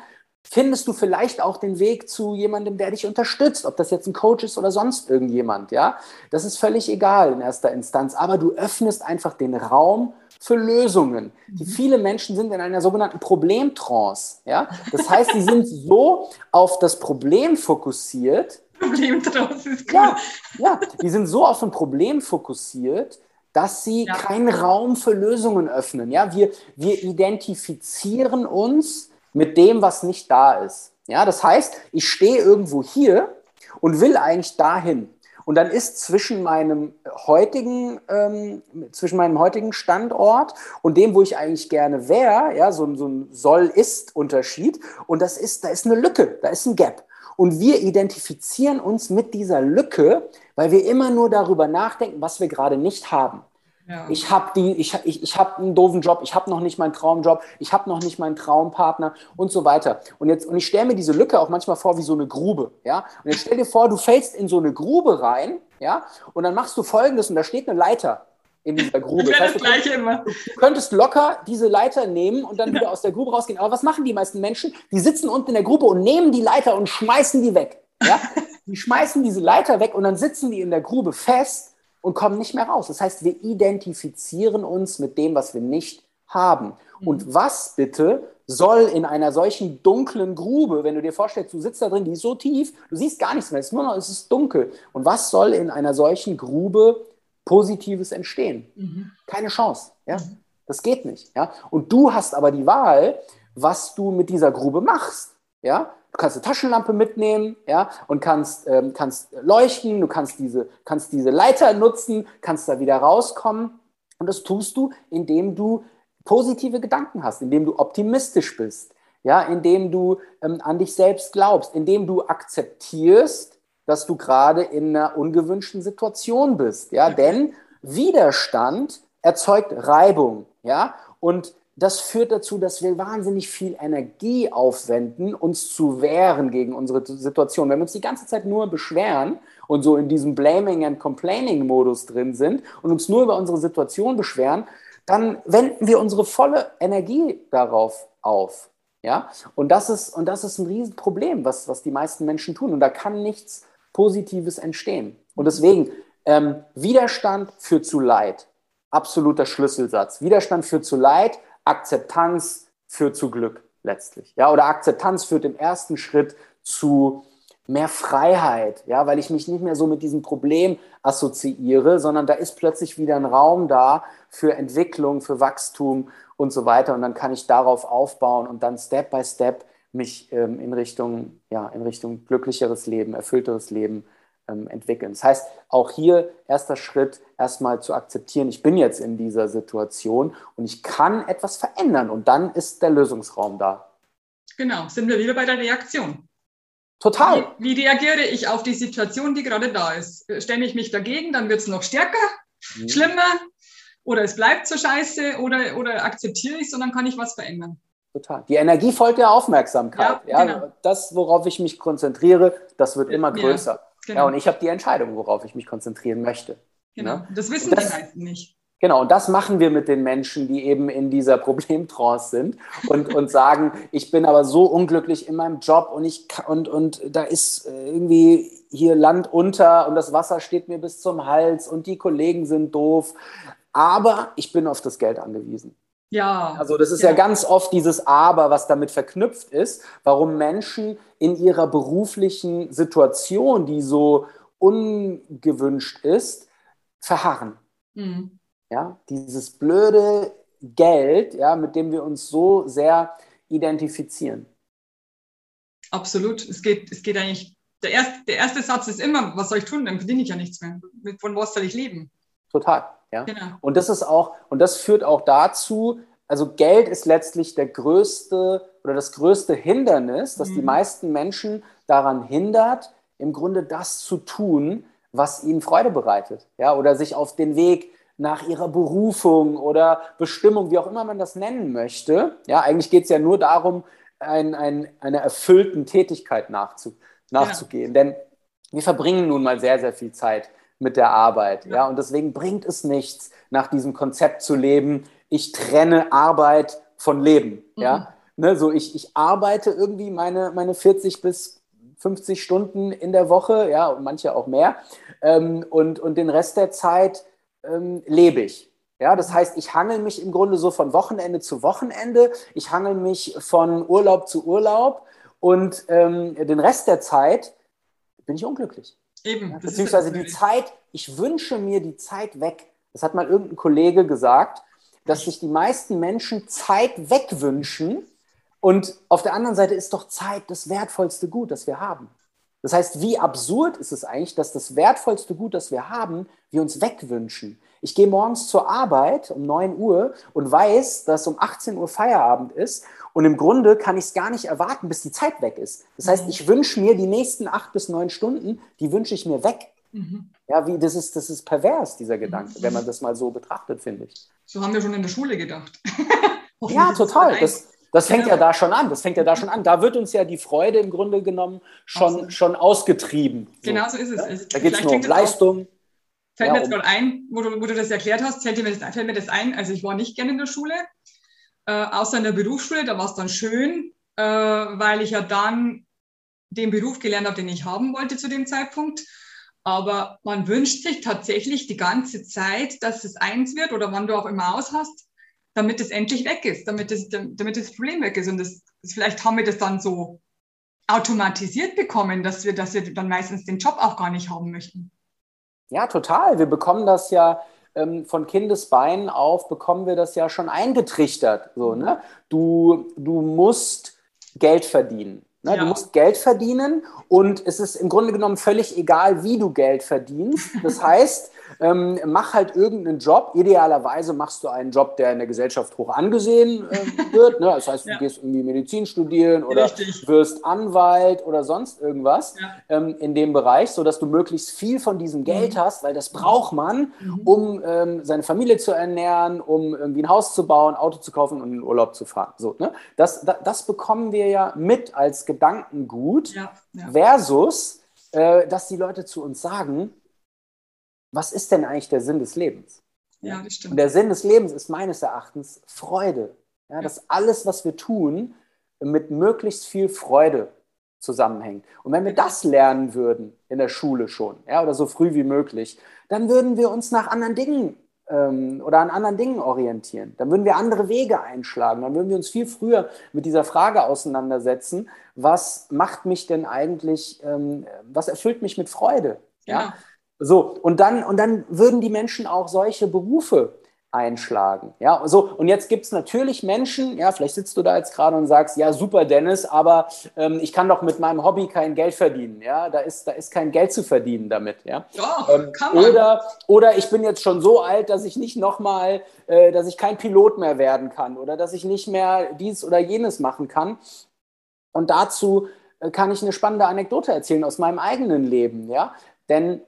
findest du vielleicht auch den Weg zu jemandem, der dich unterstützt, ob das jetzt ein Coach ist oder sonst irgendjemand, ja. Das ist völlig egal in erster Instanz, aber du öffnest einfach den Raum für Lösungen. Die mhm. viele Menschen sind in einer sogenannten Problemtrance, ja. Das heißt, sie sind so auf das Problem fokussiert. Problemtrance ist cool. Ja, ja, die sind so auf ein Problem fokussiert, dass sie ja. keinen Raum für Lösungen öffnen. Ja, wir, wir identifizieren uns mit dem, was nicht da ist. Ja, das heißt, ich stehe irgendwo hier und will eigentlich dahin. Und dann ist zwischen meinem heutigen, ähm, zwischen meinem heutigen Standort und dem, wo ich eigentlich gerne wäre, ja, so, so ein Soll-Ist-Unterschied. Und das ist, da ist eine Lücke, da ist ein Gap. Und wir identifizieren uns mit dieser Lücke, weil wir immer nur darüber nachdenken, was wir gerade nicht haben. Ja. Ich habe ich, ich, ich hab einen doofen Job, ich habe noch nicht meinen Traumjob, ich habe noch nicht meinen Traumpartner und so weiter. Und jetzt und ich stelle mir diese Lücke auch manchmal vor wie so eine Grube, ja? Und jetzt stell dir vor, du fällst in so eine Grube rein, ja? Und dann machst du folgendes und da steht eine Leiter in dieser Grube. Das, heißt, das Gleiche du, immer. Du könntest locker diese Leiter nehmen und dann wieder aus der Grube rausgehen. Aber was machen die meisten Menschen? Die sitzen unten in der Grube und nehmen die Leiter und schmeißen die weg. Ja? Die schmeißen diese Leiter weg und dann sitzen die in der Grube fest und kommen nicht mehr raus. Das heißt, wir identifizieren uns mit dem, was wir nicht haben. Mhm. Und was bitte soll in einer solchen dunklen Grube, wenn du dir vorstellst, du sitzt da drin, die ist so tief, du siehst gar nichts mehr, es ist nur noch, es ist dunkel. Und was soll in einer solchen Grube Positives entstehen? Mhm. Keine Chance. Ja? Mhm. Das geht nicht. Ja? Und du hast aber die Wahl, was du mit dieser Grube machst. Ja? Du kannst eine Taschenlampe mitnehmen, ja, und kannst, ähm, kannst leuchten, du kannst diese, kannst diese Leiter nutzen, kannst da wieder rauskommen. Und das tust du, indem du positive Gedanken hast, indem du optimistisch bist, ja, indem du ähm, an dich selbst glaubst, indem du akzeptierst, dass du gerade in einer ungewünschten Situation bist, ja, denn Widerstand erzeugt Reibung, ja, und das führt dazu, dass wir wahnsinnig viel Energie aufwenden, uns zu wehren gegen unsere Situation. Wenn wir uns die ganze Zeit nur beschweren und so in diesem Blaming and Complaining Modus drin sind und uns nur über unsere Situation beschweren, dann wenden wir unsere volle Energie darauf auf. Ja? Und, das ist, und das ist ein Riesenproblem, was, was die meisten Menschen tun. Und da kann nichts Positives entstehen. Und deswegen, ähm, Widerstand führt zu Leid. Absoluter Schlüsselsatz. Widerstand führt zu Leid, Akzeptanz führt zu Glück letztlich. Ja, oder Akzeptanz führt im ersten Schritt zu mehr Freiheit, ja, weil ich mich nicht mehr so mit diesem Problem assoziiere, sondern da ist plötzlich wieder ein Raum da für Entwicklung, für Wachstum und so weiter. Und dann kann ich darauf aufbauen und dann Step by Step mich ähm, in Richtung, ja, in Richtung glücklicheres Leben, erfüllteres Leben ähm, entwickeln. Das heißt, auch hier erster Schritt, erstmal zu akzeptieren, ich bin jetzt in dieser Situation und ich kann etwas verändern und dann ist der Lösungsraum da. Genau, sind wir wieder bei der Reaktion. Total. Wie, wie reagiere ich auf die Situation, die gerade da ist? Stelle ich mich dagegen, dann wird es noch stärker, mhm. schlimmer oder es bleibt so scheiße oder, oder akzeptiere ich es und dann kann ich was verändern. Total. Die Energie folgt der Aufmerksamkeit. Ja, ja genau. Das, worauf ich mich konzentriere, das wird immer größer. Ja. Genau. Ja, und ich habe die Entscheidung, worauf ich mich konzentrieren möchte. Genau, ne? das wissen das, die meisten nicht. Genau, und das machen wir mit den Menschen, die eben in dieser Problemtrance sind und, und sagen, ich bin aber so unglücklich in meinem Job und, ich, und, und da ist äh, irgendwie hier Land unter und das Wasser steht mir bis zum Hals und die Kollegen sind doof, aber ich bin auf das Geld angewiesen. Ja. Also das ist ja. ja. ganz oft dieses Aber, was damit verknüpft ist, warum Menschen in ihrer beruflichen Situation, die so ungewünscht ist, verharren. Mhm. Ja, dieses blöde Geld, ja, mit dem wir uns so sehr identifizieren. Absolut. Es geht, es geht eigentlich, der erste, der erste Satz ist immer, was soll ich tun? Dann verdiene ich ja nichts mehr. Von was soll ich leben? Total. Ja? Genau. Und das ist auch, und das führt auch dazu, also Geld ist letztlich der größte oder das größte Hindernis, das mhm. die meisten Menschen daran hindert, im Grunde das zu tun, was ihnen Freude bereitet. Ja? Oder sich auf den Weg nach ihrer Berufung oder Bestimmung, wie auch immer man das nennen möchte. Ja, eigentlich geht es ja nur darum, ein, ein, einer erfüllten Tätigkeit nachzu, nachzugehen. Ja. Denn wir verbringen nun mal sehr, sehr viel Zeit mit der Arbeit. Ja. ja, und deswegen bringt es nichts, nach diesem Konzept zu leben, ich trenne Arbeit von Leben. Mhm. Ja, ne, so ich, ich arbeite irgendwie meine, meine 40 bis 50 Stunden in der Woche, ja, und manche auch mehr. Ähm, und, und den Rest der Zeit ähm, lebe ich. Ja, das heißt, ich hangel mich im Grunde so von Wochenende zu Wochenende, ich hangel mich von Urlaub zu Urlaub und ähm, den Rest der Zeit bin ich unglücklich. Eben. Ja, beziehungsweise die Zeit, ich wünsche mir die Zeit weg. Das hat mal irgendein Kollege gesagt, dass sich die meisten Menschen Zeit wegwünschen und auf der anderen Seite ist doch Zeit das wertvollste Gut, das wir haben. Das heißt, wie absurd ist es eigentlich, dass das wertvollste Gut, das wir haben, wir uns wegwünschen. Ich gehe morgens zur Arbeit um 9 Uhr und weiß, dass um 18 Uhr Feierabend ist. Und im Grunde kann ich es gar nicht erwarten, bis die Zeit weg ist. Das heißt, ich wünsche mir die nächsten acht bis neun Stunden, die wünsche ich mir weg. Mhm. Ja, wie, das, ist, das ist pervers, dieser Gedanke, mhm. wenn man das mal so betrachtet, finde ich. So haben wir schon in der Schule gedacht. ja, total. Das, das fängt genau. ja da schon an. Das fängt ja da schon an. Da wird uns ja die Freude im Grunde genommen schon, schon ausgetrieben. So. Genau so ist es. Ja? Da geht es nur um Leistung. Fällt ja, mir jetzt um gerade ein, wo du, wo du das erklärt hast, fällt mir das, fällt mir das ein. Also ich war nicht gerne in der Schule, äh, außer in der Berufsschule. Da war es dann schön, äh, weil ich ja dann den Beruf gelernt habe, den ich haben wollte zu dem Zeitpunkt. Aber man wünscht sich tatsächlich die ganze Zeit, dass es eins wird oder wann du auch immer aus hast, damit es endlich weg ist, damit, es, damit das Problem weg ist. Und das, vielleicht haben wir das dann so automatisiert bekommen, dass wir, dass wir dann meistens den Job auch gar nicht haben möchten. Ja, total. Wir bekommen das ja ähm, von Kindesbeinen auf, bekommen wir das ja schon eingetrichtert. So, ne? du, du musst Geld verdienen. Ne? Ja. Du musst Geld verdienen und es ist im Grunde genommen völlig egal, wie du Geld verdienst. Das heißt, ähm, mach halt irgendeinen Job. Idealerweise machst du einen Job, der in der Gesellschaft hoch angesehen äh, wird. Ne? Das heißt, du ja. gehst irgendwie Medizin studieren oder Richtig. wirst Anwalt oder sonst irgendwas ja. ähm, in dem Bereich, sodass du möglichst viel von diesem Geld mhm. hast, weil das braucht man, mhm. um ähm, seine Familie zu ernähren, um irgendwie ein Haus zu bauen, Auto zu kaufen und in den Urlaub zu fahren. So, ne? das, das, das bekommen wir ja mit als Gedankengut ja. versus, äh, dass die Leute zu uns sagen, was ist denn eigentlich der Sinn des Lebens? Ja, das stimmt. Und der Sinn des Lebens ist meines Erachtens Freude. Ja, dass alles, was wir tun, mit möglichst viel Freude zusammenhängt. Und wenn wir das lernen würden in der Schule schon, ja, oder so früh wie möglich, dann würden wir uns nach anderen Dingen ähm, oder an anderen Dingen orientieren. Dann würden wir andere Wege einschlagen. Dann würden wir uns viel früher mit dieser Frage auseinandersetzen, was macht mich denn eigentlich, ähm, was erfüllt mich mit Freude? Ja. ja. So, und dann, und dann würden die Menschen auch solche Berufe einschlagen. Ja, so, und jetzt gibt es natürlich Menschen, ja, vielleicht sitzt du da jetzt gerade und sagst, ja, super, Dennis, aber ähm, ich kann doch mit meinem Hobby kein Geld verdienen. Ja, da ist, da ist kein Geld zu verdienen damit. Ja, Doch, ähm, kann man. Oder, oder ich bin jetzt schon so alt, dass ich nicht nochmal, äh, dass ich kein Pilot mehr werden kann oder dass ich nicht mehr dies oder jenes machen kann. Und dazu äh, kann ich eine spannende Anekdote erzählen aus meinem eigenen Leben. Ja, denn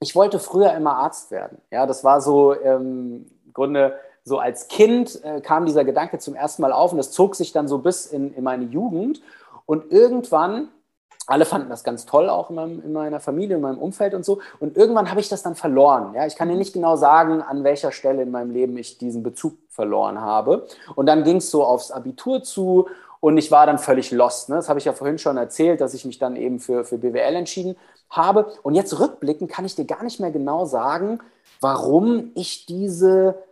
ich wollte früher immer Arzt werden. Ja, das war so ähm, im Grunde so als Kind äh, kam dieser Gedanke zum ersten Mal auf und das zog sich dann so bis in, in meine Jugend. Und irgendwann, alle fanden das ganz toll, auch in, meinem, in meiner Familie, in meinem Umfeld und so. Und irgendwann habe ich das dann verloren. Ja, ich kann dir nicht genau sagen, an welcher Stelle in meinem Leben ich diesen Bezug verloren habe. Und dann ging es so aufs Abitur zu und ich war dann völlig lost. Ne? Das habe ich ja vorhin schon erzählt, dass ich mich dann eben für, für BWL entschieden habe. Und jetzt rückblickend kann ich dir gar nicht mehr genau sagen, warum ich diese,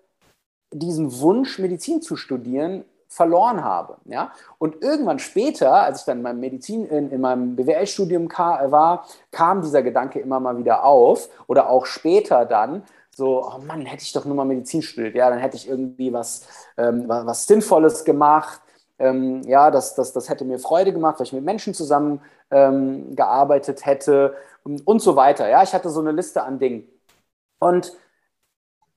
diesen Wunsch, Medizin zu studieren, verloren habe. Ja? Und irgendwann später, als ich dann in meinem Medizin, in, in meinem BWL-Studium war, kam dieser Gedanke immer mal wieder auf. Oder auch später dann, so, oh Mann, hätte ich doch nur mal Medizin studiert, ja, dann hätte ich irgendwie was, ähm, was Sinnvolles gemacht. Ähm, ja, das, das, das hätte mir Freude gemacht, weil ich mit Menschen zusammen ähm, gearbeitet hätte und so weiter. Ja, ich hatte so eine Liste an Dingen. Und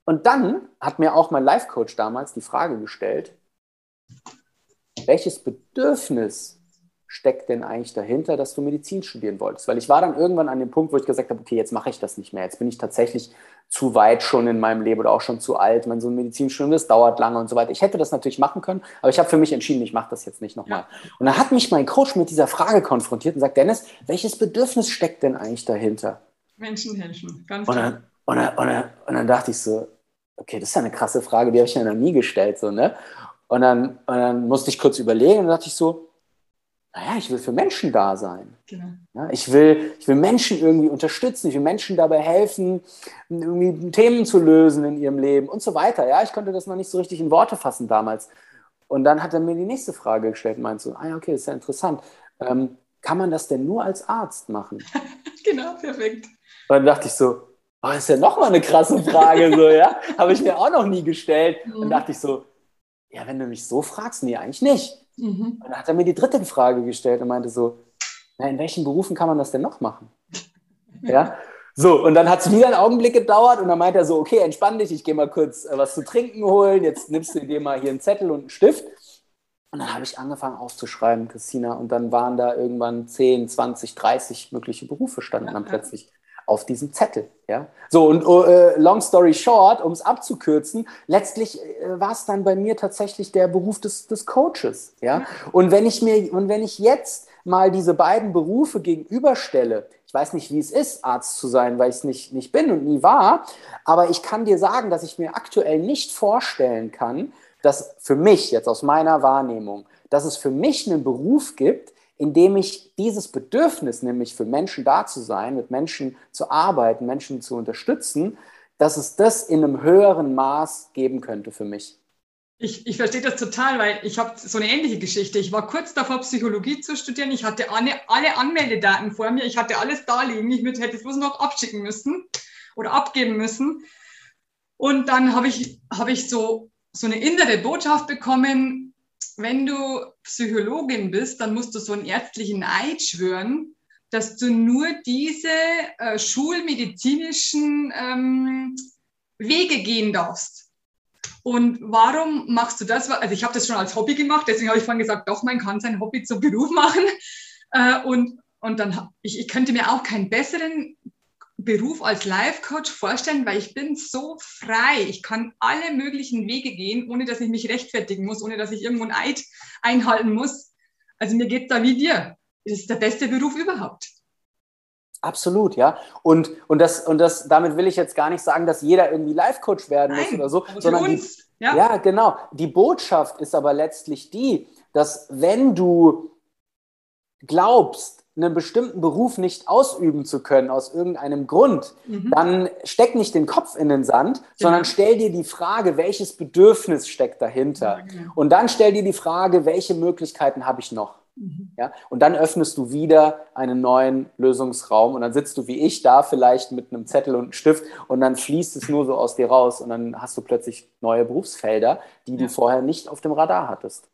Und dann hat mir auch mein Life-Coach damals die Frage gestellt, welches Bedürfnis steckt denn eigentlich dahinter, dass du Medizin studieren wolltest? Weil ich war dann irgendwann an dem Punkt, wo ich gesagt habe, okay, jetzt mache ich das nicht mehr. Jetzt bin ich tatsächlich zu weit schon in meinem Leben oder auch schon zu alt. Man so ein Medizinstudium, das dauert lange und so weiter. Ich hätte das natürlich machen können, aber ich habe für mich entschieden, ich mache das jetzt nicht nochmal. Ja. Und dann hat mich mein Coach mit dieser Frage konfrontiert und sagt, Dennis, welches Bedürfnis steckt denn eigentlich dahinter? Menschen helfen, ganz und dann, und, dann, und, dann, und dann dachte ich so, okay, das ist ja eine krasse Frage, die habe ich ja noch nie gestellt. So, ne? und, dann, und dann musste ich kurz überlegen und dann dachte ich so, naja, ich will für Menschen da sein. Genau. Ja, ich, will, ich will Menschen irgendwie unterstützen, ich will Menschen dabei helfen, irgendwie Themen zu lösen in ihrem Leben und so weiter. Ja, ich konnte das noch nicht so richtig in Worte fassen damals. Und dann hat er mir die nächste Frage gestellt und meinte so, ah ja, okay, das ist ja interessant. Ähm, kann man das denn nur als Arzt machen? genau, perfekt. Und dann dachte ich so, oh, das ist ja nochmal eine krasse Frage, so, ja. Habe ich mir auch noch nie gestellt. Mhm. Und dachte ich so, ja, wenn du mich so fragst, nee, eigentlich nicht. Mhm. Und dann hat er mir die dritte Frage gestellt und meinte so, na, in welchen Berufen kann man das denn noch machen? ja. So, und dann hat es wieder einen Augenblick gedauert und dann meinte er so, okay, entspann dich, ich gehe mal kurz äh, was zu trinken holen, jetzt nimmst du dir mal hier einen Zettel und einen Stift. Und dann habe ich angefangen aufzuschreiben, Christina, und dann waren da irgendwann 10, 20, 30 mögliche Berufe standen dann plötzlich auf diesem Zettel. Ja? So, und äh, long story short, um es abzukürzen, letztlich äh, war es dann bei mir tatsächlich der Beruf des, des Coaches. Ja? Und, wenn ich mir, und wenn ich jetzt mal diese beiden Berufe gegenüberstelle, ich weiß nicht, wie es ist, Arzt zu sein, weil ich es nicht, nicht bin und nie war, aber ich kann dir sagen, dass ich mir aktuell nicht vorstellen kann, dass für mich jetzt aus meiner Wahrnehmung, dass es für mich einen Beruf gibt, indem ich dieses Bedürfnis, nämlich für Menschen da zu sein, mit Menschen zu arbeiten, Menschen zu unterstützen, dass es das in einem höheren Maß geben könnte für mich. Ich, ich verstehe das total, weil ich habe so eine ähnliche Geschichte. Ich war kurz davor, Psychologie zu studieren. Ich hatte alle, alle Anmeldedaten vor mir. Ich hatte alles da liegen. Ich hätte es bloß noch abschicken müssen oder abgeben müssen. Und dann habe ich, hab ich so, so eine innere Botschaft bekommen, wenn du Psychologin bist, dann musst du so einen ärztlichen Eid schwören, dass du nur diese äh, schulmedizinischen ähm, Wege gehen darfst. Und warum machst du das? Also ich habe das schon als Hobby gemacht, deswegen habe ich vorhin gesagt, doch, man kann sein Hobby zum Beruf machen. Äh, und, und dann, ich, ich könnte mir auch keinen besseren Beruf als Life-Coach vorstellen, weil ich bin so frei. Ich kann alle möglichen Wege gehen, ohne dass ich mich rechtfertigen muss, ohne dass ich irgendwo ein Eid einhalten muss. Also mir geht da wie dir. Das ist der beste Beruf überhaupt. Absolut, ja. Und, und, das, und das, damit will ich jetzt gar nicht sagen, dass jeder irgendwie Life-Coach werden Nein, muss oder so, sondern uns, die, ja. ja, genau. Die Botschaft ist aber letztlich die, dass wenn du glaubst, einen bestimmten Beruf nicht ausüben zu können aus irgendeinem Grund, mhm. dann steck nicht den Kopf in den Sand, genau. sondern stell dir die Frage, welches Bedürfnis steckt dahinter. Ja, genau. Und dann stell dir die Frage, welche Möglichkeiten habe ich noch? Mhm. Ja? Und dann öffnest du wieder einen neuen Lösungsraum und dann sitzt du wie ich da vielleicht mit einem Zettel und einem Stift und dann fließt es nur so aus dir raus und dann hast du plötzlich neue Berufsfelder, die ja. du vorher nicht auf dem Radar hattest.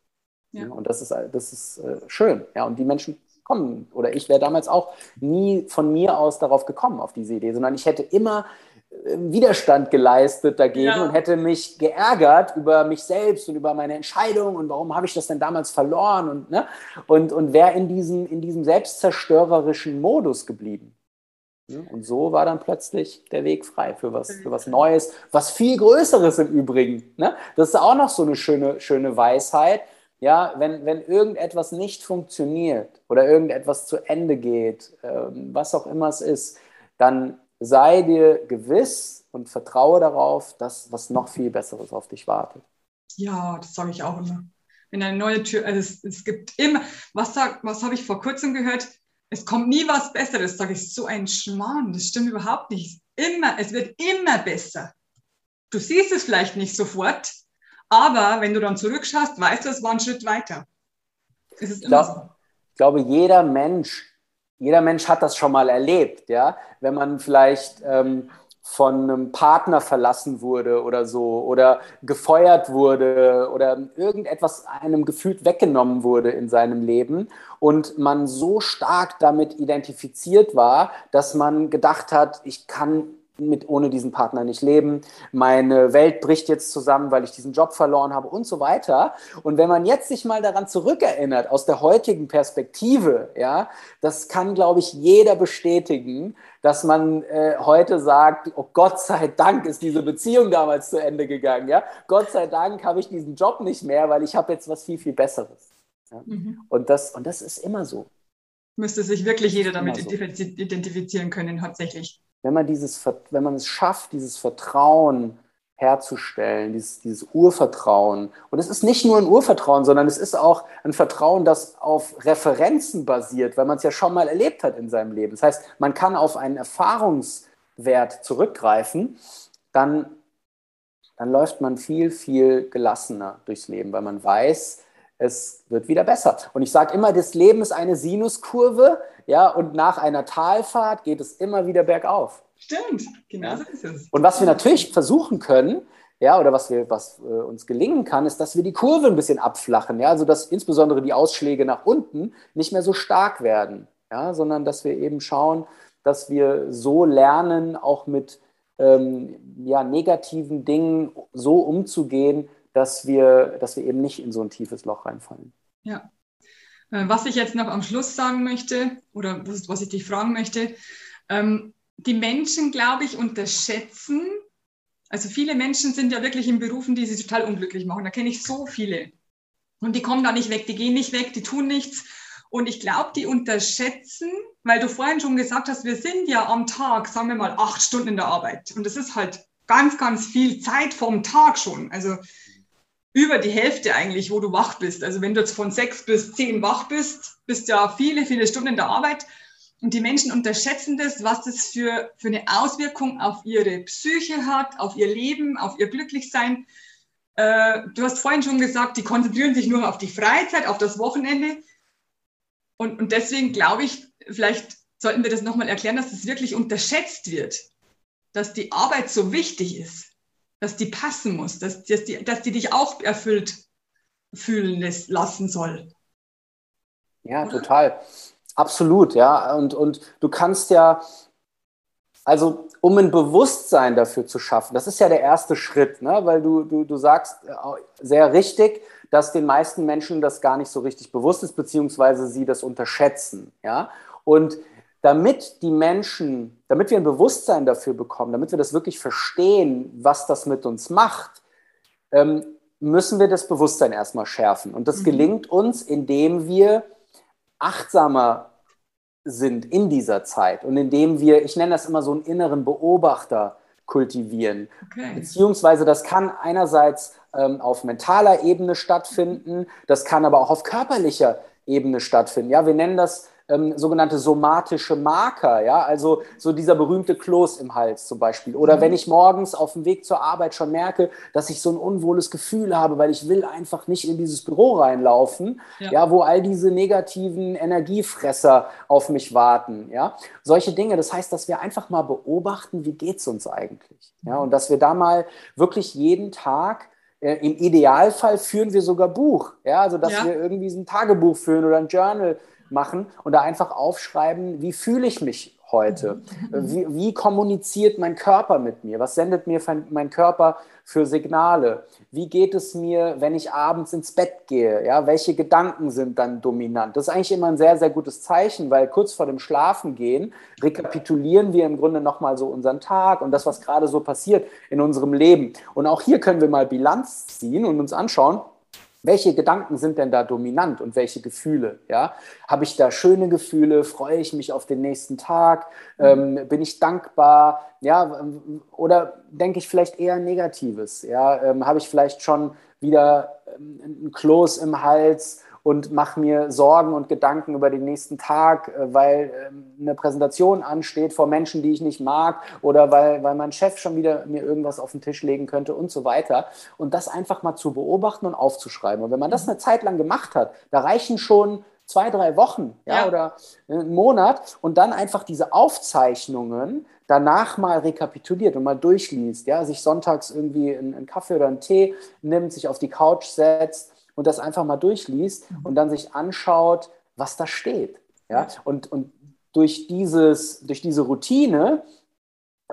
Ja. Und das ist, das ist äh, schön. Ja, und die Menschen kommen. Oder ich wäre damals auch nie von mir aus darauf gekommen, auf diese Idee, sondern ich hätte immer äh, Widerstand geleistet dagegen ja. und hätte mich geärgert über mich selbst und über meine Entscheidung und warum habe ich das denn damals verloren und, ne? und, und wäre in diesem, in diesem selbstzerstörerischen Modus geblieben. Und so war dann plötzlich der Weg frei für was, für was Neues, was viel Größeres im Übrigen. Ne? Das ist auch noch so eine schöne, schöne Weisheit. Ja, wenn, wenn irgendetwas nicht funktioniert oder irgendetwas zu Ende geht, ähm, was auch immer es ist, dann sei dir gewiss und vertraue darauf, dass was noch viel Besseres auf dich wartet. Ja, das sage ich auch immer. Wenn eine neue Tür, also es, es gibt immer, was, was habe ich vor kurzem gehört? Es kommt nie was Besseres, sage ich, so ein Schmarrn, das stimmt überhaupt nicht. Immer, es wird immer besser. Du siehst es vielleicht nicht sofort, aber wenn du dann zurückschaust, weißt du, es war ein Schritt weiter. ich, glaub, glaube, jeder Mensch, jeder Mensch hat das schon mal erlebt, ja. Wenn man vielleicht ähm, von einem Partner verlassen wurde oder so oder gefeuert wurde oder irgendetwas einem gefühlt weggenommen wurde in seinem Leben und man so stark damit identifiziert war, dass man gedacht hat, ich kann mit, ohne diesen Partner nicht leben. Meine Welt bricht jetzt zusammen, weil ich diesen Job verloren habe und so weiter. Und wenn man jetzt sich mal daran zurückerinnert, aus der heutigen Perspektive, ja, das kann, glaube ich, jeder bestätigen, dass man äh, heute sagt, oh Gott sei Dank ist diese Beziehung damals zu Ende gegangen. Ja? Gott sei Dank habe ich diesen Job nicht mehr, weil ich habe jetzt was viel, viel Besseres. Ja? Mhm. Und, das, und das ist immer so. Müsste sich wirklich jeder damit so. identifizieren können, tatsächlich. Wenn man, dieses, wenn man es schafft, dieses Vertrauen herzustellen, dieses, dieses Urvertrauen. Und es ist nicht nur ein Urvertrauen, sondern es ist auch ein Vertrauen, das auf Referenzen basiert, weil man es ja schon mal erlebt hat in seinem Leben. Das heißt, man kann auf einen Erfahrungswert zurückgreifen, dann, dann läuft man viel, viel gelassener durchs Leben, weil man weiß, es wird wieder besser. Und ich sage immer, das Leben ist eine Sinuskurve, ja, und nach einer Talfahrt geht es immer wieder bergauf. Stimmt, genau so ist es. Und was wir natürlich versuchen können, ja, oder was, wir, was äh, uns gelingen kann, ist, dass wir die Kurve ein bisschen abflachen, ja, also dass insbesondere die Ausschläge nach unten nicht mehr so stark werden, ja, sondern dass wir eben schauen, dass wir so lernen, auch mit ähm, ja, negativen Dingen so umzugehen, dass wir, dass wir eben nicht in so ein tiefes Loch reinfallen. Ja. Äh, was ich jetzt noch am Schluss sagen möchte, oder was ich dich fragen möchte, ähm, die Menschen, glaube ich, unterschätzen, also viele Menschen sind ja wirklich in Berufen, die sie total unglücklich machen. Da kenne ich so viele. Und die kommen da nicht weg, die gehen nicht weg, die tun nichts. Und ich glaube, die unterschätzen, weil du vorhin schon gesagt hast, wir sind ja am Tag, sagen wir mal, acht Stunden in der Arbeit. Und das ist halt ganz, ganz viel Zeit vom Tag schon. Also über die Hälfte eigentlich, wo du wach bist. Also wenn du jetzt von sechs bis zehn wach bist, bist du ja viele, viele Stunden in der Arbeit. Und die Menschen unterschätzen das, was das für, für eine Auswirkung auf ihre Psyche hat, auf ihr Leben, auf ihr Glücklichsein. Äh, du hast vorhin schon gesagt, die konzentrieren sich nur auf die Freizeit, auf das Wochenende. Und, und deswegen glaube ich, vielleicht sollten wir das nochmal erklären, dass das wirklich unterschätzt wird, dass die Arbeit so wichtig ist, dass die passen muss, dass, dass, die, dass die dich auch erfüllt fühlen lassen soll. Ja, Oder? total. Absolut, ja. Und, und du kannst ja, also um ein Bewusstsein dafür zu schaffen, das ist ja der erste Schritt, ne? weil du, du, du sagst äh, sehr richtig, dass den meisten Menschen das gar nicht so richtig bewusst ist, beziehungsweise sie das unterschätzen. Ja? Und damit die Menschen, damit wir ein Bewusstsein dafür bekommen, damit wir das wirklich verstehen, was das mit uns macht, ähm, müssen wir das Bewusstsein erstmal schärfen. Und das mhm. gelingt uns, indem wir achtsamer sind in dieser Zeit und indem wir, ich nenne das immer so einen inneren Beobachter kultivieren. Okay. Beziehungsweise das kann einerseits ähm, auf mentaler Ebene stattfinden, das kann aber auch auf körperlicher Ebene stattfinden. Ja, wir nennen das ähm, sogenannte somatische Marker, ja, also so dieser berühmte Kloß im Hals zum Beispiel. Oder mhm. wenn ich morgens auf dem Weg zur Arbeit schon merke, dass ich so ein unwohles Gefühl habe, weil ich will einfach nicht in dieses Büro reinlaufen, ja, ja wo all diese negativen Energiefresser auf mich warten, ja. Solche Dinge. Das heißt, dass wir einfach mal beobachten, wie geht es uns eigentlich, ja, mhm. und dass wir da mal wirklich jeden Tag äh, im Idealfall führen wir sogar Buch, ja, also dass ja. wir irgendwie ein Tagebuch führen oder ein Journal machen und da einfach aufschreiben, wie fühle ich mich heute? Wie, wie, kommuniziert mein Körper mit mir? Was sendet mir mein Körper für Signale? Wie geht es mir, wenn ich abends ins Bett gehe? Ja, welche Gedanken sind dann dominant? Das ist eigentlich immer ein sehr, sehr gutes Zeichen, weil kurz vor dem Schlafengehen rekapitulieren wir im Grunde nochmal so unseren Tag und das, was gerade so passiert in unserem Leben. Und auch hier können wir mal Bilanz ziehen und uns anschauen, welche Gedanken sind denn da dominant und welche Gefühle? Ja? Habe ich da schöne Gefühle? Freue ich mich auf den nächsten Tag? Ähm, bin ich dankbar? Ja? Oder denke ich vielleicht eher Negatives? Ja? Ähm, Habe ich vielleicht schon wieder ähm, ein Kloß im Hals? Und mache mir Sorgen und Gedanken über den nächsten Tag, äh, weil ähm, eine Präsentation ansteht vor Menschen, die ich nicht mag oder weil, weil mein Chef schon wieder mir irgendwas auf den Tisch legen könnte und so weiter. Und das einfach mal zu beobachten und aufzuschreiben. Und wenn man das eine Zeit lang gemacht hat, da reichen schon zwei, drei Wochen ja, ja. oder einen Monat und dann einfach diese Aufzeichnungen danach mal rekapituliert und mal durchliest, ja, sich sonntags irgendwie einen Kaffee oder einen Tee nimmt, sich auf die Couch setzt und das einfach mal durchliest mhm. und dann sich anschaut, was da steht. Ja? Und, und durch, dieses, durch diese Routine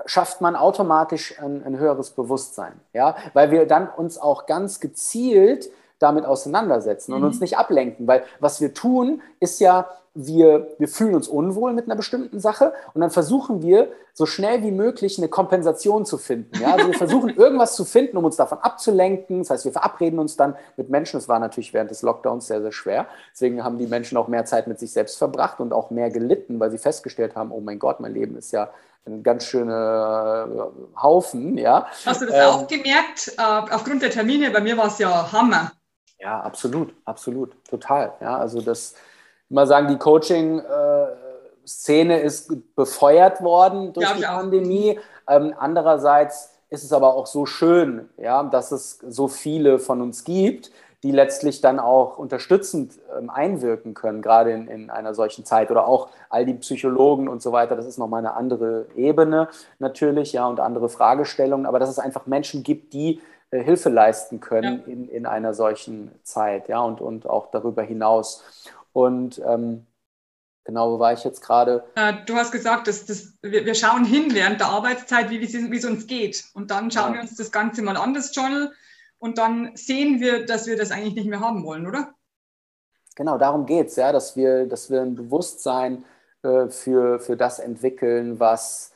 schafft man automatisch ein, ein, höheres Bewusstsein, ja, weil wir dann uns auch ganz gezielt damit auseinandersetzen und mhm. uns nicht ablenken, weil was wir tun, ist ja, wir, wir fühlen uns unwohl mit einer bestimmten Sache und dann versuchen wir so schnell wie möglich eine Kompensation zu finden. Ja? Also wir versuchen irgendwas zu finden, um uns davon abzulenken. Das heißt, wir verabreden uns dann mit Menschen. Das war natürlich während des Lockdowns sehr, sehr schwer. Deswegen haben die Menschen auch mehr Zeit mit sich selbst verbracht und auch mehr gelitten, weil sie festgestellt haben, oh mein Gott, mein Leben ist ja ein ganz schöner Haufen. Ja? Hast du das ähm, auch gemerkt? Äh, aufgrund der Termine, bei mir war es ja Hammer. Ja, absolut, absolut, total. Ja, also das, mal sagen, die Coaching-Szene ist befeuert worden durch ja, die Pandemie. Ähm, andererseits ist es aber auch so schön, ja, dass es so viele von uns gibt, die letztlich dann auch unterstützend ähm, einwirken können, gerade in, in einer solchen Zeit. Oder auch all die Psychologen und so weiter. Das ist nochmal eine andere Ebene natürlich, ja, und andere Fragestellungen. Aber dass es einfach Menschen gibt, die äh, Hilfe leisten können ja. in, in einer solchen Zeit, ja, und, und auch darüber hinaus. Und ähm, genau, wo war ich jetzt gerade? Äh, du hast gesagt, dass, dass wir, wir, schauen hin während der Arbeitszeit, wie, wie es uns geht. Und dann schauen ja. wir uns das Ganze mal an, das Journal, und dann sehen wir, dass wir das eigentlich nicht mehr haben wollen, oder? Genau, darum geht es, ja, dass wir, dass wir ein Bewusstsein äh, für, für das entwickeln, was,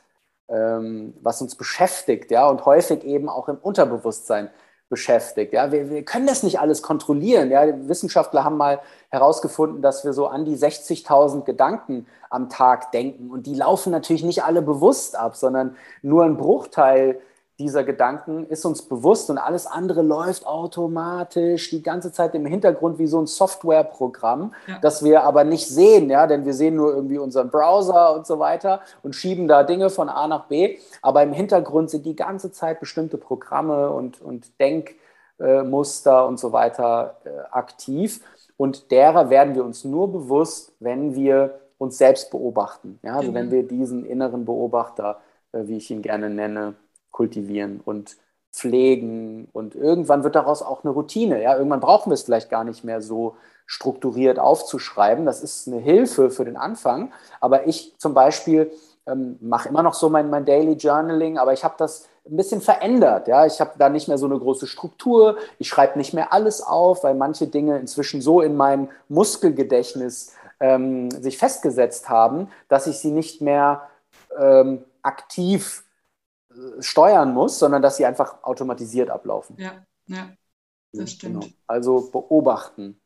ähm, was uns beschäftigt, ja, und häufig eben auch im Unterbewusstsein beschäftigt. Ja, wir, wir können das nicht alles kontrollieren. Ja, Wissenschaftler haben mal herausgefunden, dass wir so an die 60.000 Gedanken am Tag denken und die laufen natürlich nicht alle bewusst ab, sondern nur ein Bruchteil dieser Gedanken ist uns bewusst und alles andere läuft automatisch die ganze Zeit im Hintergrund wie so ein Softwareprogramm, ja. das wir aber nicht sehen, ja, denn wir sehen nur irgendwie unseren Browser und so weiter und schieben da Dinge von A nach B, aber im Hintergrund sind die ganze Zeit bestimmte Programme und, und Denkmuster und so weiter äh, aktiv und derer werden wir uns nur bewusst, wenn wir uns selbst beobachten, ja, also mhm. wenn wir diesen inneren Beobachter, äh, wie ich ihn gerne nenne, kultivieren und pflegen und irgendwann wird daraus auch eine Routine. Ja, irgendwann brauchen wir es vielleicht gar nicht mehr so strukturiert aufzuschreiben. Das ist eine Hilfe für den Anfang. Aber ich zum Beispiel ähm, mache immer noch so mein, mein Daily Journaling, aber ich habe das ein bisschen verändert. Ja, ich habe da nicht mehr so eine große Struktur. Ich schreibe nicht mehr alles auf, weil manche Dinge inzwischen so in mein Muskelgedächtnis ähm, sich festgesetzt haben, dass ich sie nicht mehr ähm, aktiv steuern muss, sondern dass sie einfach automatisiert ablaufen. Ja, ja, das stimmt. Genau. Also beobachten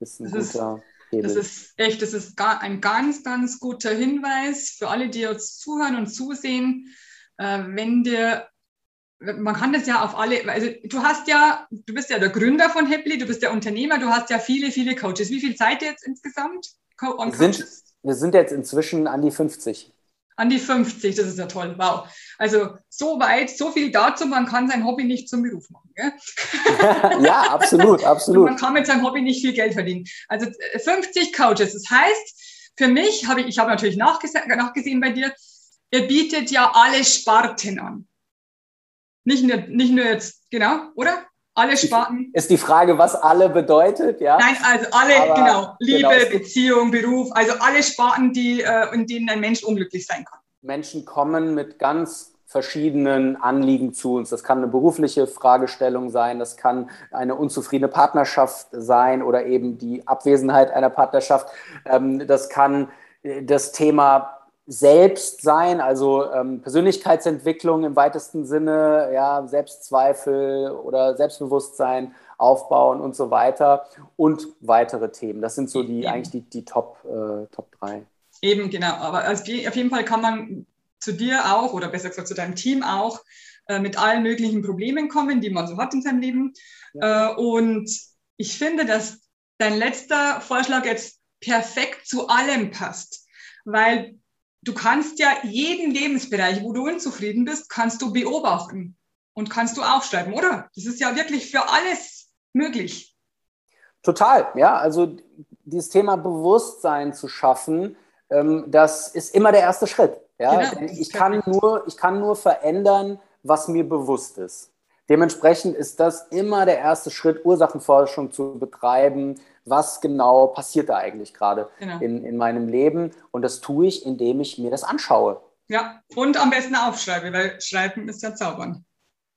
ist ein das guter ist, Hebel. Das ist echt, das ist ein ganz, ganz guter Hinweis für alle, die jetzt zuhören und zusehen. Äh, wenn dir man kann das ja auf alle, also du hast ja, du bist ja der Gründer von Happily, du bist der Unternehmer, du hast ja viele, viele Coaches. Wie viel ihr jetzt insgesamt? Wir sind, wir sind jetzt inzwischen an die 50. An die 50, das ist ja toll. Wow. Also so weit, so viel dazu, man kann sein Hobby nicht zum Beruf machen. Gell? ja, absolut, absolut. man kann mit seinem Hobby nicht viel Geld verdienen. Also 50 äh, Coaches. Das heißt, für mich habe ich, ich habe natürlich nachgesehen, nachgesehen bei dir, ihr bietet ja alle Sparten an. Nicht nur, nicht nur jetzt, genau, oder? Alle Sparten. Ist die Frage, was alle bedeutet, ja? Nein, also alle, Aber, genau. Liebe, genau. Beziehung, Beruf, also alle Sparten, die, äh, in denen ein Mensch unglücklich sein kann. Menschen kommen mit ganz verschiedenen Anliegen zu uns. Das kann eine berufliche Fragestellung sein, das kann eine unzufriedene Partnerschaft sein oder eben die Abwesenheit einer Partnerschaft. Ähm, das kann äh, das Thema Selbstsein, also ähm, Persönlichkeitsentwicklung im weitesten Sinne, ja, Selbstzweifel oder Selbstbewusstsein aufbauen und so weiter und weitere Themen. Das sind so die Eben. eigentlich die, die Top, äh, Top 3. Eben, genau. Aber auf jeden Fall kann man zu dir auch oder besser gesagt zu deinem Team auch äh, mit allen möglichen Problemen kommen, die man so hat in seinem Leben. Ja. Äh, und ich finde, dass dein letzter Vorschlag jetzt perfekt zu allem passt, weil du kannst ja jeden Lebensbereich, wo du unzufrieden bist, kannst du beobachten und kannst du aufschreiben, oder? Das ist ja wirklich für alles möglich. Total, ja. Also dieses Thema Bewusstsein zu schaffen, ähm, das ist immer der erste Schritt. Ja? Genau, ich, kann nur, ich kann nur verändern, was mir bewusst ist. Dementsprechend ist das immer der erste Schritt, Ursachenforschung zu betreiben, was genau passiert da eigentlich gerade genau. in, in meinem Leben. Und das tue ich, indem ich mir das anschaue. Ja, und am besten aufschreiben, weil Schreiben ist ja Zaubern.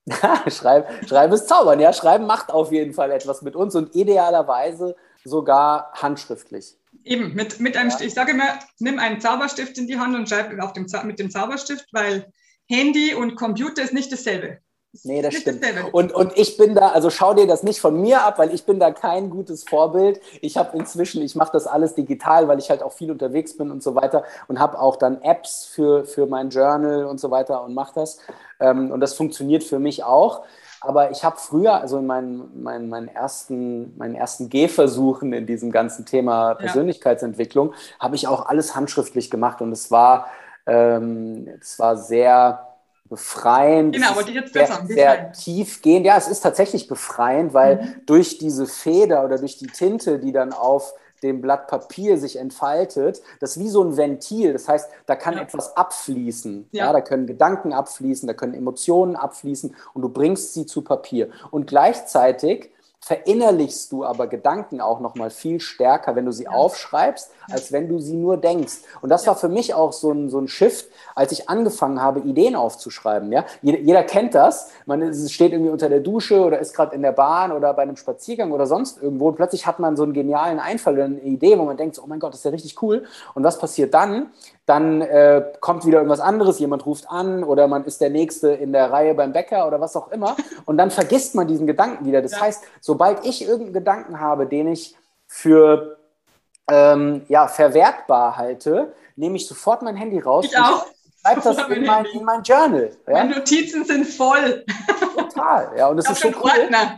Schreib, Schreiben ist Zaubern, ja. Schreiben macht auf jeden Fall etwas mit uns und idealerweise sogar handschriftlich. Eben, mit, mit einem, ja. ich sage immer, nimm einen Zauberstift in die Hand und schreib auf dem, mit dem Zauberstift, weil Handy und Computer ist nicht dasselbe. Nee, das stimmt. Und, und ich bin da, also schau dir das nicht von mir ab, weil ich bin da kein gutes Vorbild. Ich habe inzwischen, ich mache das alles digital, weil ich halt auch viel unterwegs bin und so weiter und habe auch dann Apps für, für mein Journal und so weiter und mache das. Ähm, und das funktioniert für mich auch. Aber ich habe früher, also in meinen, meinen, meinen ersten, meinen ersten Gehversuchen in diesem ganzen Thema Persönlichkeitsentwicklung, ja. habe ich auch alles handschriftlich gemacht und es war, ähm, es war sehr befreiend. Genau, aber die jetzt sehr, besser. Sehr tiefgehend. Ja, es ist tatsächlich befreiend, weil mhm. durch diese Feder oder durch die Tinte, die dann auf dem Blatt Papier sich entfaltet, das ist wie so ein Ventil. Das heißt, da kann ja. etwas abfließen. Ja. ja. da können Gedanken abfließen, da können Emotionen abfließen und du bringst sie zu Papier. Und gleichzeitig verinnerlichst du aber Gedanken auch noch mal viel stärker, wenn du sie ja. aufschreibst, als wenn du sie nur denkst. Und das ja. war für mich auch so ein, so ein Shift, als ich angefangen habe, Ideen aufzuschreiben. Ja? Jeder, jeder kennt das. Man steht irgendwie unter der Dusche oder ist gerade in der Bahn oder bei einem Spaziergang oder sonst irgendwo und plötzlich hat man so einen genialen Einfall oder eine Idee, wo man denkt, oh mein Gott, das ist ja richtig cool. Und was passiert dann? Dann äh, kommt wieder irgendwas anderes, jemand ruft an oder man ist der Nächste in der Reihe beim Bäcker oder was auch immer und dann vergisst man diesen Gedanken wieder. Das ja. heißt, sobald ich irgendeinen Gedanken habe, den ich für ähm, ja, verwertbar halte, nehme ich sofort mein Handy raus. Ich auch. Schreibe das in mein, in mein, Journal. Ja? Meine Notizen sind voll. Total, ja. Und das ist so cool. Ordner.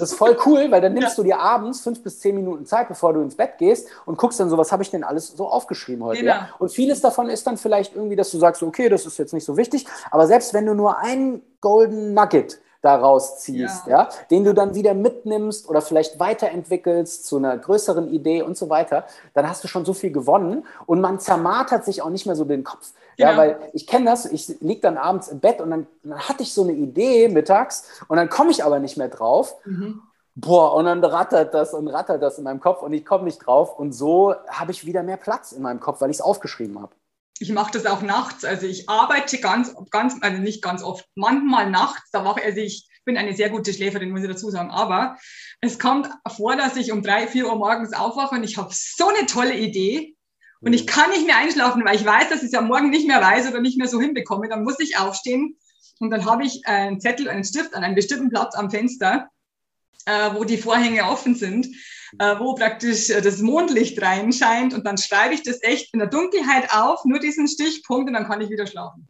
Das ist voll cool, weil dann nimmst ja. du dir abends fünf bis zehn Minuten Zeit, bevor du ins Bett gehst und guckst dann so, was habe ich denn alles so aufgeschrieben heute. Genau. Ja? Und vieles davon ist dann vielleicht irgendwie, dass du sagst, okay, das ist jetzt nicht so wichtig, aber selbst wenn du nur einen Golden Nugget daraus ziehst, ja. ja. den du dann wieder mitnimmst oder vielleicht weiterentwickelst zu einer größeren Idee und so weiter, dann hast du schon so viel gewonnen und man zermartert sich auch nicht mehr so den Kopf. Ja, ja weil ich kenne das, ich liege dann abends im Bett und dann, dann, hatte ich so eine Idee mittags und dann komme ich aber nicht mehr drauf. Mhm. Boah, und dann rattert das und rattert das in meinem Kopf und ich komme nicht drauf. Und so habe ich wieder mehr Platz in meinem Kopf, weil ich es aufgeschrieben habe ich mache das auch nachts. Also ich arbeite ganz, ganz, also nicht ganz oft, manchmal nachts. Da wache also ich bin eine sehr gute Schläferin, muss ich dazu sagen. Aber es kommt vor, dass ich um drei, vier Uhr morgens aufwache und ich habe so eine tolle Idee. Und ich mhm. kann nicht mehr einschlafen, weil ich weiß, dass ich es am Morgen nicht mehr weiß oder nicht mehr so hinbekomme. Dann muss ich aufstehen und dann habe ich einen Zettel, einen Stift an einem bestimmten Platz am Fenster, äh, wo die Vorhänge offen sind äh, wo praktisch äh, das Mondlicht reinscheint und dann schreibe ich das echt in der Dunkelheit auf, nur diesen Stichpunkt und dann kann ich wieder schlafen.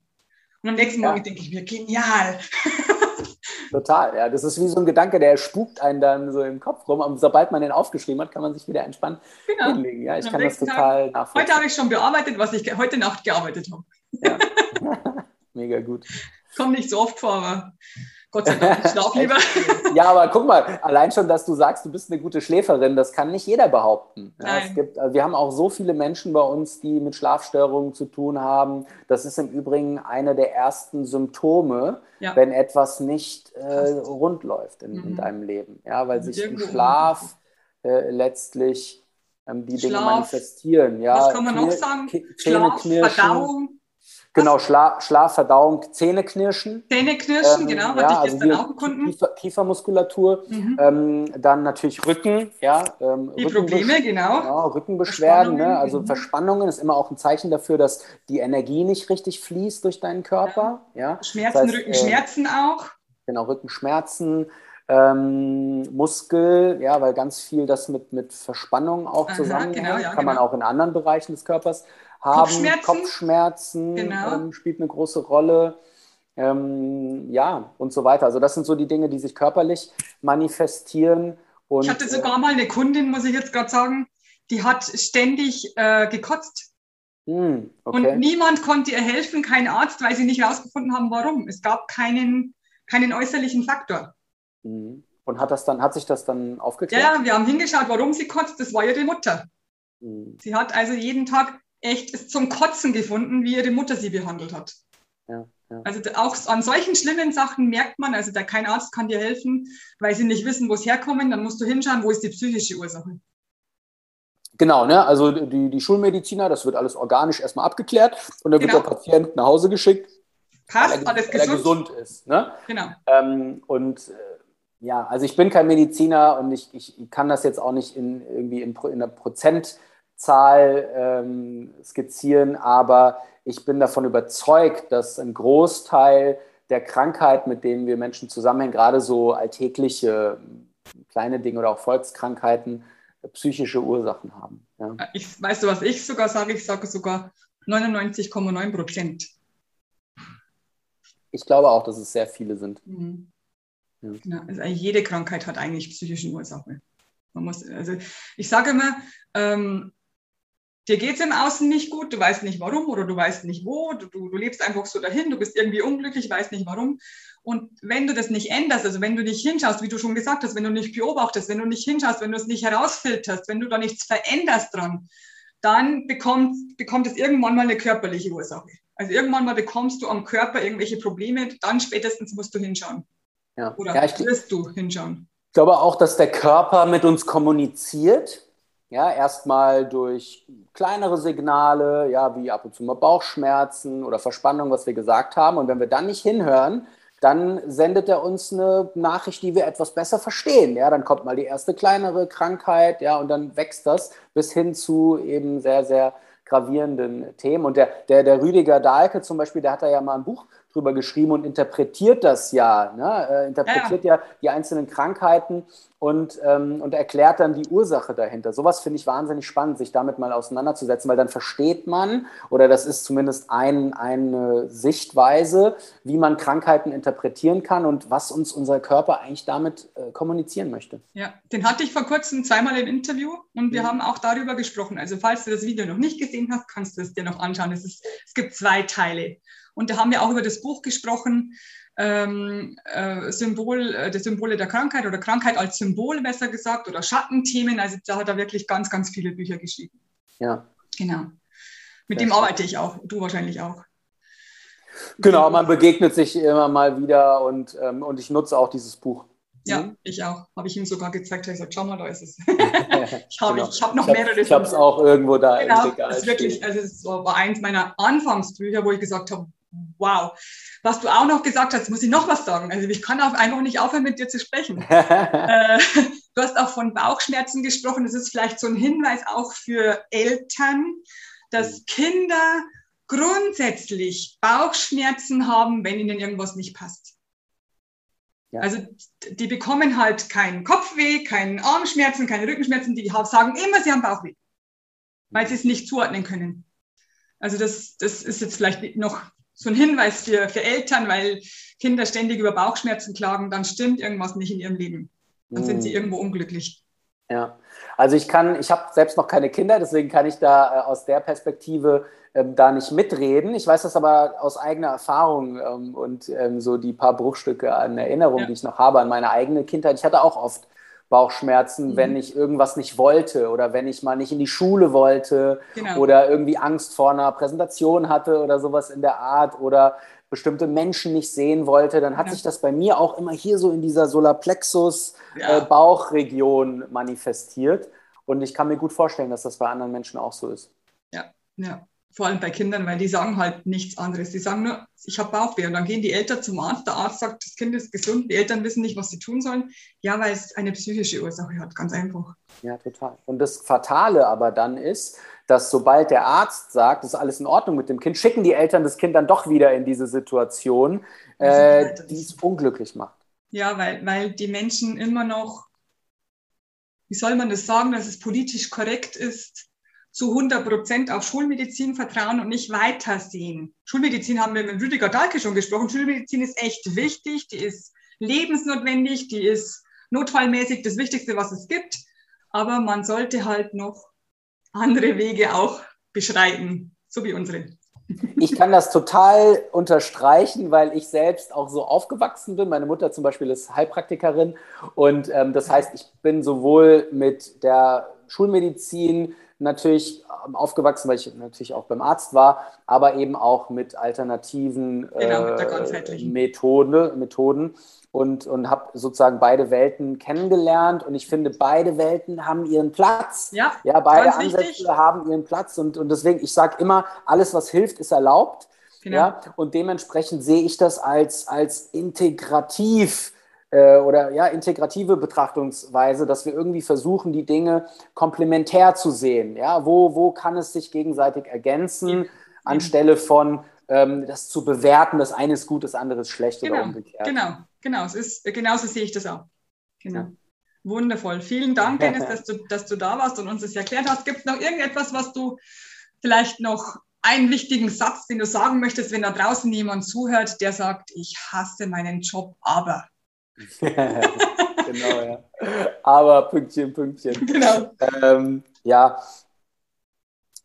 Und am nächsten Morgen denke ich mir, genial. Total, ja. Das ist wie so ein Gedanke, der spukt einen dann so im Kopf rum. Und sobald man den aufgeschrieben hat, kann man sich wieder entspannt genau. hinlegen. Ja, ich kann das total Tag, nachvollziehen. Heute habe ich schon bearbeitet, was ich heute Nacht gearbeitet habe. Ja. Mega gut. Kommt nicht so oft vor, aber Gott sei Dank, ich schlafe lieber. ja, aber guck mal, allein schon, dass du sagst, du bist eine gute Schläferin, das kann nicht jeder behaupten. Ja, es gibt, also wir haben auch so viele Menschen bei uns, die mit Schlafstörungen zu tun haben. Das ist im Übrigen eine der ersten Symptome, ja. wenn etwas nicht äh, rund läuft in, mhm. in, deinem Leben. Ja, weil sich im Schlaf äh, letztlich ähm, die Schlaf. Dinge manifestieren. Ja, Was kann man Knie, noch sagen? Schlaf, Verdauung. Genau, Schla Schlaf, Verdauung, Zähneknirschen. Zähneknirschen, ähm, genau, hatte ja, ich gestern also auch gefunden. Kiefer, Kiefermuskulatur, mhm. ähm, dann natürlich Rücken, ja. Ähm, die Probleme, genau. genau Rückenbeschwerden, ne? also mhm. Verspannungen ist immer auch ein Zeichen dafür, dass die Energie nicht richtig fließt durch deinen Körper. Ja. ja. Schmerzen, das heißt, Rückenschmerzen äh, auch. Genau, Rückenschmerzen. Ähm, Muskel, ja, weil ganz viel das mit, mit Verspannung auch zusammenhängt, genau, ja, kann genau. man auch in anderen Bereichen des Körpers haben. Kopfschmerzen, Kopfschmerzen genau. ähm, spielt eine große Rolle. Ähm, ja, und so weiter. Also das sind so die Dinge, die sich körperlich manifestieren. Und, ich hatte sogar mal eine Kundin, muss ich jetzt gerade sagen, die hat ständig äh, gekotzt. Hm, okay. Und niemand konnte ihr helfen, kein Arzt, weil sie nicht herausgefunden haben, warum. Es gab keinen, keinen äußerlichen Faktor. Hm. Und hat das dann, hat sich das dann aufgeklärt? Ja, wir haben hingeschaut, warum sie kotzt. Das war ihre Mutter. Hm. Sie hat also jeden Tag echt ist zum Kotzen gefunden, wie ihre Mutter sie behandelt hat. Ja, ja. Also auch an solchen schlimmen Sachen merkt man, also da kein Arzt kann dir helfen, weil sie nicht wissen, wo es herkommen, dann musst du hinschauen, wo ist die psychische Ursache. Genau, ne? also die, die Schulmediziner, das wird alles organisch erstmal abgeklärt und dann genau. wird der Patient nach Hause geschickt, Passt, weil er, alles weil er gesund ist. Ne? Genau. Ähm, und äh, ja, also ich bin kein Mediziner und ich, ich kann das jetzt auch nicht in, irgendwie in, in einer Prozentzahl ähm, skizzieren, aber ich bin davon überzeugt, dass ein Großteil der Krankheit, mit denen wir Menschen zusammenhängen, gerade so alltägliche kleine Dinge oder auch Volkskrankheiten, psychische Ursachen haben. Ja. Ich, weißt du, was ich sogar sage? Ich sage sogar 99,9 Prozent. Ich glaube auch, dass es sehr viele sind. Mhm. Ja. Ja, also jede Krankheit hat eigentlich psychische Ursachen. Man muss, also ich sage immer, ähm, dir geht es im Außen nicht gut, du weißt nicht warum oder du weißt nicht wo, du, du, du lebst einfach so dahin, du bist irgendwie unglücklich, weißt nicht warum. Und wenn du das nicht änderst, also wenn du nicht hinschaust, wie du schon gesagt hast, wenn du nicht beobachtest, wenn du nicht hinschaust, wenn du es nicht herausfilterst, wenn du da nichts veränderst dran, dann bekommt, bekommt es irgendwann mal eine körperliche Ursache. Also irgendwann mal bekommst du am Körper irgendwelche Probleme, dann spätestens musst du hinschauen. Ja. Oder ja, wirst du hinschauen. Ich glaube auch, dass der Körper mit uns kommuniziert. Ja, erstmal durch kleinere Signale, ja, wie ab und zu mal Bauchschmerzen oder Verspannung, was wir gesagt haben. Und wenn wir dann nicht hinhören, dann sendet er uns eine Nachricht, die wir etwas besser verstehen. Ja, dann kommt mal die erste kleinere Krankheit, ja, und dann wächst das bis hin zu eben sehr, sehr gravierenden Themen. Und der, der, der Rüdiger Dahlke zum Beispiel, der hat da ja mal ein Buch drüber geschrieben und interpretiert das ja, ne? äh, interpretiert ja. ja. die einzelnen Krankheiten und, ähm, und erklärt dann die Ursache dahinter. Sowas finde ich wahnsinnig spannend, sich damit mal auseinanderzusetzen, weil dann versteht man, oder das ist zumindest ein, eine Sichtweise, wie man Krankheiten interpretieren kann und was uns unser Körper eigentlich damit äh, kommunizieren möchte. Ja, den hatte ich vor kurzem zweimal im Interview und wir mhm. haben auch darüber gesprochen. Also falls du das Video noch nicht gesehen hast, kannst du es dir noch anschauen. Es, ist, es gibt zwei Teile. Und da haben wir auch über das Buch gesprochen, ähm, äh, Symbol, äh, der Symbole der Krankheit oder Krankheit als Symbol besser gesagt oder Schattenthemen. Also da hat er wirklich ganz, ganz viele Bücher geschrieben. Ja. Genau. Mit dem arbeite ich auch, du wahrscheinlich auch. Genau, man begegnet sich immer mal wieder und, ähm, und ich nutze auch dieses Buch. Ja, mhm. ich auch. Habe ich ihm sogar gezeigt. Ich gesagt, schau mal, da ist es. ich habe genau. hab noch ich mehrere. Ich habe es auch irgendwo da genau, im Regal. Ist wirklich, also es war eins meiner Anfangsbücher, wo ich gesagt habe, wow. Was du auch noch gesagt hast, muss ich noch was sagen. Also ich kann auch einfach nicht aufhören, mit dir zu sprechen. äh, du hast auch von Bauchschmerzen gesprochen. Das ist vielleicht so ein Hinweis auch für Eltern, dass mhm. Kinder grundsätzlich Bauchschmerzen haben, wenn ihnen irgendwas nicht passt. Ja. Also die bekommen halt keinen Kopfweh, keinen Armschmerzen, keine Rückenschmerzen, die sagen immer, sie haben Bauchweh, weil sie es nicht zuordnen können. Also das, das ist jetzt vielleicht noch so ein Hinweis für, für Eltern, weil Kinder ständig über Bauchschmerzen klagen, dann stimmt irgendwas nicht in ihrem Leben. Dann sind sie hm. irgendwo unglücklich. Ja, also ich kann, ich habe selbst noch keine Kinder, deswegen kann ich da äh, aus der Perspektive ähm, da nicht mitreden. Ich weiß das aber aus eigener Erfahrung ähm, und ähm, so die paar Bruchstücke an Erinnerung, ja. die ich noch habe an meine eigene Kindheit. Ich hatte auch oft Bauchschmerzen, mhm. wenn ich irgendwas nicht wollte oder wenn ich mal nicht in die Schule wollte genau. oder irgendwie Angst vor einer Präsentation hatte oder sowas in der Art oder bestimmte Menschen nicht sehen wollte, dann hat ja. sich das bei mir auch immer hier so in dieser Solarplexus-Bauchregion ja. äh, manifestiert. Und ich kann mir gut vorstellen, dass das bei anderen Menschen auch so ist. Ja, ja vor allem bei Kindern, weil die sagen halt nichts anderes. Die sagen nur, ich habe Bauchweh. Und dann gehen die Eltern zum Arzt. Der Arzt sagt, das Kind ist gesund. Die Eltern wissen nicht, was sie tun sollen. Ja, weil es eine psychische Ursache hat, ganz einfach. Ja, total. Und das Fatale aber dann ist, dass sobald der Arzt sagt, das ist alles in Ordnung mit dem Kind, schicken die Eltern das Kind dann doch wieder in diese Situation, äh, die es unglücklich macht. Ja, weil, weil die Menschen immer noch, wie soll man das sagen, dass es politisch korrekt ist, zu 100 Prozent auf Schulmedizin vertrauen und nicht weitersehen. Schulmedizin haben wir mit Rüdiger Dahlke schon gesprochen. Schulmedizin ist echt wichtig, die ist lebensnotwendig, die ist notfallmäßig das Wichtigste, was es gibt. Aber man sollte halt noch andere Wege auch beschreiten, so wie unsere. Ich kann das total unterstreichen, weil ich selbst auch so aufgewachsen bin. Meine Mutter zum Beispiel ist Heilpraktikerin und ähm, das heißt, ich bin sowohl mit der Schulmedizin natürlich ähm, aufgewachsen, weil ich natürlich auch beim Arzt war, aber eben auch mit alternativen genau, äh, Methode, Methoden und, und habe sozusagen beide Welten kennengelernt und ich finde, beide Welten haben ihren Platz. Ja, ja beide Ansätze wichtig. haben ihren Platz und, und deswegen, ich sage immer, alles, was hilft, ist erlaubt. Genau. Ja, und dementsprechend sehe ich das als, als integrativ äh, oder ja, integrative Betrachtungsweise, dass wir irgendwie versuchen, die Dinge komplementär zu sehen. Ja, wo, wo kann es sich gegenseitig ergänzen, anstelle von ähm, das zu bewerten, das eine ist gut, das andere ist schlecht genau, oder umgekehrt. Genau, genau, es ist, genauso sehe ich das auch. Genau. Wundervoll. Vielen Dank, Dennis, dass du, dass du da warst und uns das erklärt hast. Gibt es noch irgendetwas, was du vielleicht noch einen wichtigen Satz, den du sagen möchtest, wenn da draußen jemand zuhört, der sagt, ich hasse meinen Job, aber. genau, ja. Aber Pünktchen, Pünktchen. Genau. Ähm, ja,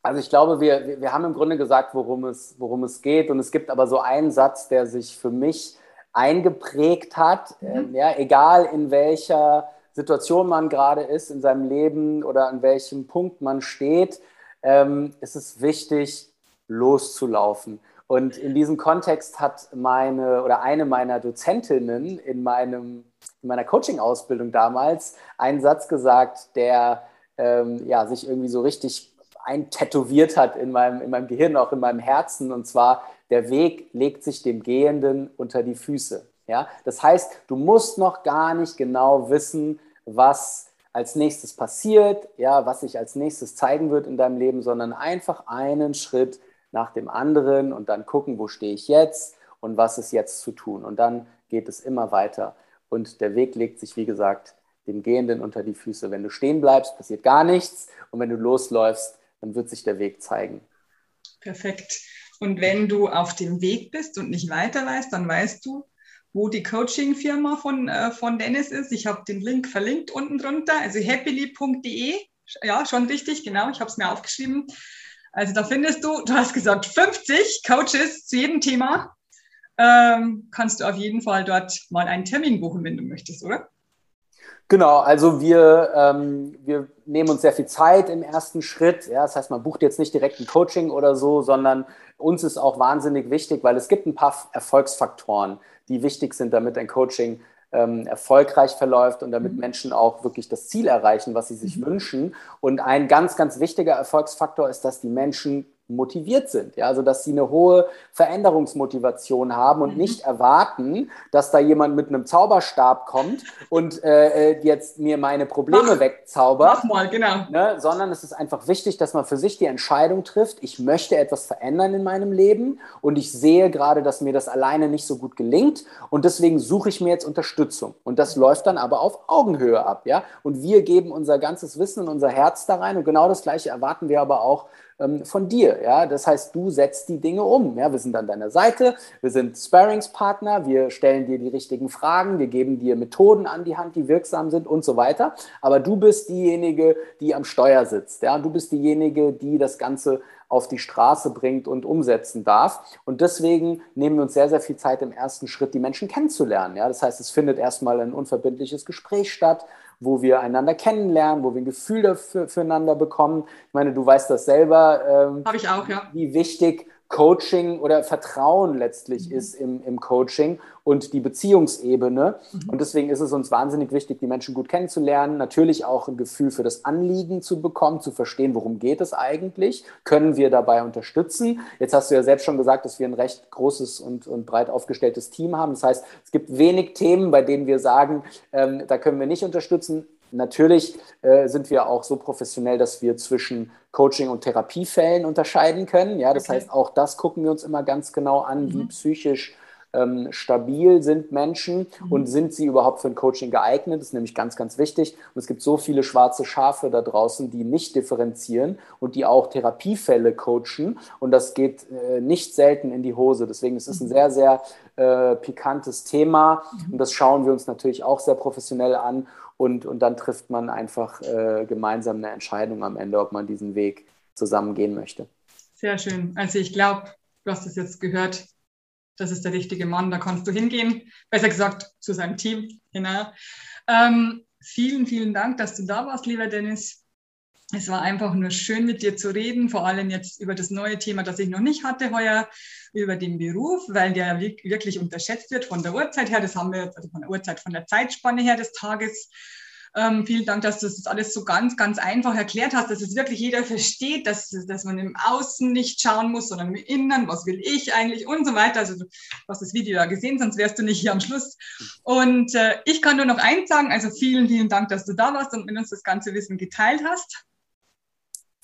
also ich glaube, wir, wir haben im Grunde gesagt, worum es, worum es geht. Und es gibt aber so einen Satz, der sich für mich eingeprägt hat. Mhm. Ähm, ja, egal in welcher Situation man gerade ist in seinem Leben oder an welchem Punkt man steht, ähm, ist es wichtig, loszulaufen. Und in diesem Kontext hat meine oder eine meiner Dozentinnen in, meinem, in meiner Coaching-Ausbildung damals einen Satz gesagt, der ähm, ja, sich irgendwie so richtig eintätowiert hat in meinem, in meinem Gehirn, auch in meinem Herzen. Und zwar, der Weg legt sich dem Gehenden unter die Füße. Ja? Das heißt, du musst noch gar nicht genau wissen, was als nächstes passiert, ja, was sich als nächstes zeigen wird in deinem Leben, sondern einfach einen Schritt nach dem anderen und dann gucken, wo stehe ich jetzt und was ist jetzt zu tun. Und dann geht es immer weiter. Und der Weg legt sich, wie gesagt, dem Gehenden unter die Füße. Wenn du stehen bleibst, passiert gar nichts. Und wenn du losläufst, dann wird sich der Weg zeigen. Perfekt. Und wenn du auf dem Weg bist und nicht weiter weißt, dann weißt du, wo die Coaching-Firma von, äh, von Dennis ist. Ich habe den Link verlinkt unten drunter, also happily.de. Ja, schon richtig, genau, ich habe es mir aufgeschrieben. Also da findest du, du hast gesagt, 50 Coaches zu jedem Thema. Ähm, kannst du auf jeden Fall dort mal einen Termin buchen, wenn du möchtest, oder? Genau, also wir, ähm, wir nehmen uns sehr viel Zeit im ersten Schritt. Ja, das heißt, man bucht jetzt nicht direkt ein Coaching oder so, sondern uns ist auch wahnsinnig wichtig, weil es gibt ein paar Erfolgsfaktoren, die wichtig sind, damit ein Coaching ähm, erfolgreich verläuft und damit mhm. Menschen auch wirklich das Ziel erreichen, was sie sich mhm. wünschen. Und ein ganz, ganz wichtiger Erfolgsfaktor ist, dass die Menschen motiviert sind. Ja? Also dass sie eine hohe Veränderungsmotivation haben und mhm. nicht erwarten, dass da jemand mit einem Zauberstab kommt und äh, äh jetzt mir meine Probleme mach, wegzaubert. Mach mal, genau. Ne? Sondern es ist einfach wichtig, dass man für sich die Entscheidung trifft, ich möchte etwas verändern in meinem Leben und ich sehe gerade, dass mir das alleine nicht so gut gelingt und deswegen suche ich mir jetzt Unterstützung. Und das läuft dann aber auf Augenhöhe ab. Ja? Und wir geben unser ganzes Wissen und unser Herz da rein und genau das Gleiche erwarten wir aber auch ähm, von dir. Ja? Das heißt, du setzt die Dinge um. Ja? Wir sind an deiner Seite, wir sind Sparingspartner, wir stellen dir die richtigen Fragen, wir geben dir Methoden an die Hand, die wirksam sind und so weiter. Aber du bist diejenige, die am Steuer sitzt. Ja? Du bist diejenige, die das Ganze auf die Straße bringt und umsetzen darf. Und deswegen nehmen wir uns sehr, sehr viel Zeit im ersten Schritt, die Menschen kennenzulernen. Ja? Das heißt, es findet erstmal ein unverbindliches Gespräch statt wo wir einander kennenlernen, wo wir ein Gefühl dafür, füreinander bekommen. Ich meine, du weißt das selber. Ähm, Habe ich auch, ja. Wie wichtig Coaching oder Vertrauen letztlich mhm. ist im, im Coaching und die Beziehungsebene. Mhm. Und deswegen ist es uns wahnsinnig wichtig, die Menschen gut kennenzulernen, natürlich auch ein Gefühl für das Anliegen zu bekommen, zu verstehen, worum geht es eigentlich, können wir dabei unterstützen. Jetzt hast du ja selbst schon gesagt, dass wir ein recht großes und, und breit aufgestelltes Team haben. Das heißt, es gibt wenig Themen, bei denen wir sagen, ähm, da können wir nicht unterstützen. Natürlich äh, sind wir auch so professionell, dass wir zwischen Coaching und Therapiefällen unterscheiden können. Ja, das okay. heißt, auch das gucken wir uns immer ganz genau an, mhm. wie psychisch ähm, stabil sind Menschen mhm. und sind sie überhaupt für ein Coaching geeignet? Das ist nämlich ganz, ganz wichtig. Und es gibt so viele schwarze Schafe da draußen, die nicht differenzieren und die auch Therapiefälle coachen. Und das geht äh, nicht selten in die Hose. Deswegen ist es ein mhm. sehr, sehr äh, pikantes Thema. Mhm. Und das schauen wir uns natürlich auch sehr professionell an. Und, und dann trifft man einfach äh, gemeinsam eine Entscheidung am Ende, ob man diesen Weg zusammen gehen möchte. Sehr schön. Also ich glaube, du hast es jetzt gehört, das ist der richtige Mann, da kannst du hingehen. Besser gesagt, zu seinem Team. Genau. Ähm, vielen, vielen Dank, dass du da warst, lieber Dennis. Es war einfach nur schön, mit dir zu reden, vor allem jetzt über das neue Thema, das ich noch nicht hatte heuer, über den Beruf, weil der wirklich unterschätzt wird von der Uhrzeit her. Das haben wir, also von der Uhrzeit, von der Zeitspanne her des Tages. Ähm, vielen Dank, dass du das alles so ganz, ganz einfach erklärt hast, dass es wirklich jeder versteht, dass, dass man im Außen nicht schauen muss, sondern im Inneren, was will ich eigentlich und so weiter. Also du hast das Video ja gesehen, sonst wärst du nicht hier am Schluss. Und äh, ich kann nur noch eins sagen, also vielen, vielen Dank, dass du da warst und mit uns das ganze Wissen geteilt hast.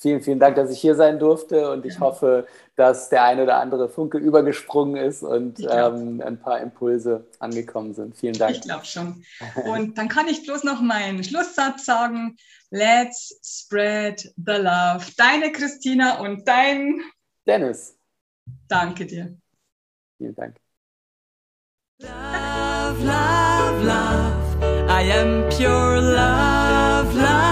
Vielen, vielen Dank, dass ich hier sein durfte und ich ja. hoffe, dass der ein oder andere Funke übergesprungen ist und ähm, ein paar Impulse angekommen sind. Vielen Dank. Ich glaube schon. Und dann kann ich bloß noch meinen Schlusssatz sagen. Let's spread the love. Deine Christina und dein Dennis. Danke dir. Vielen Dank. Love, love, love. I am pure love, love.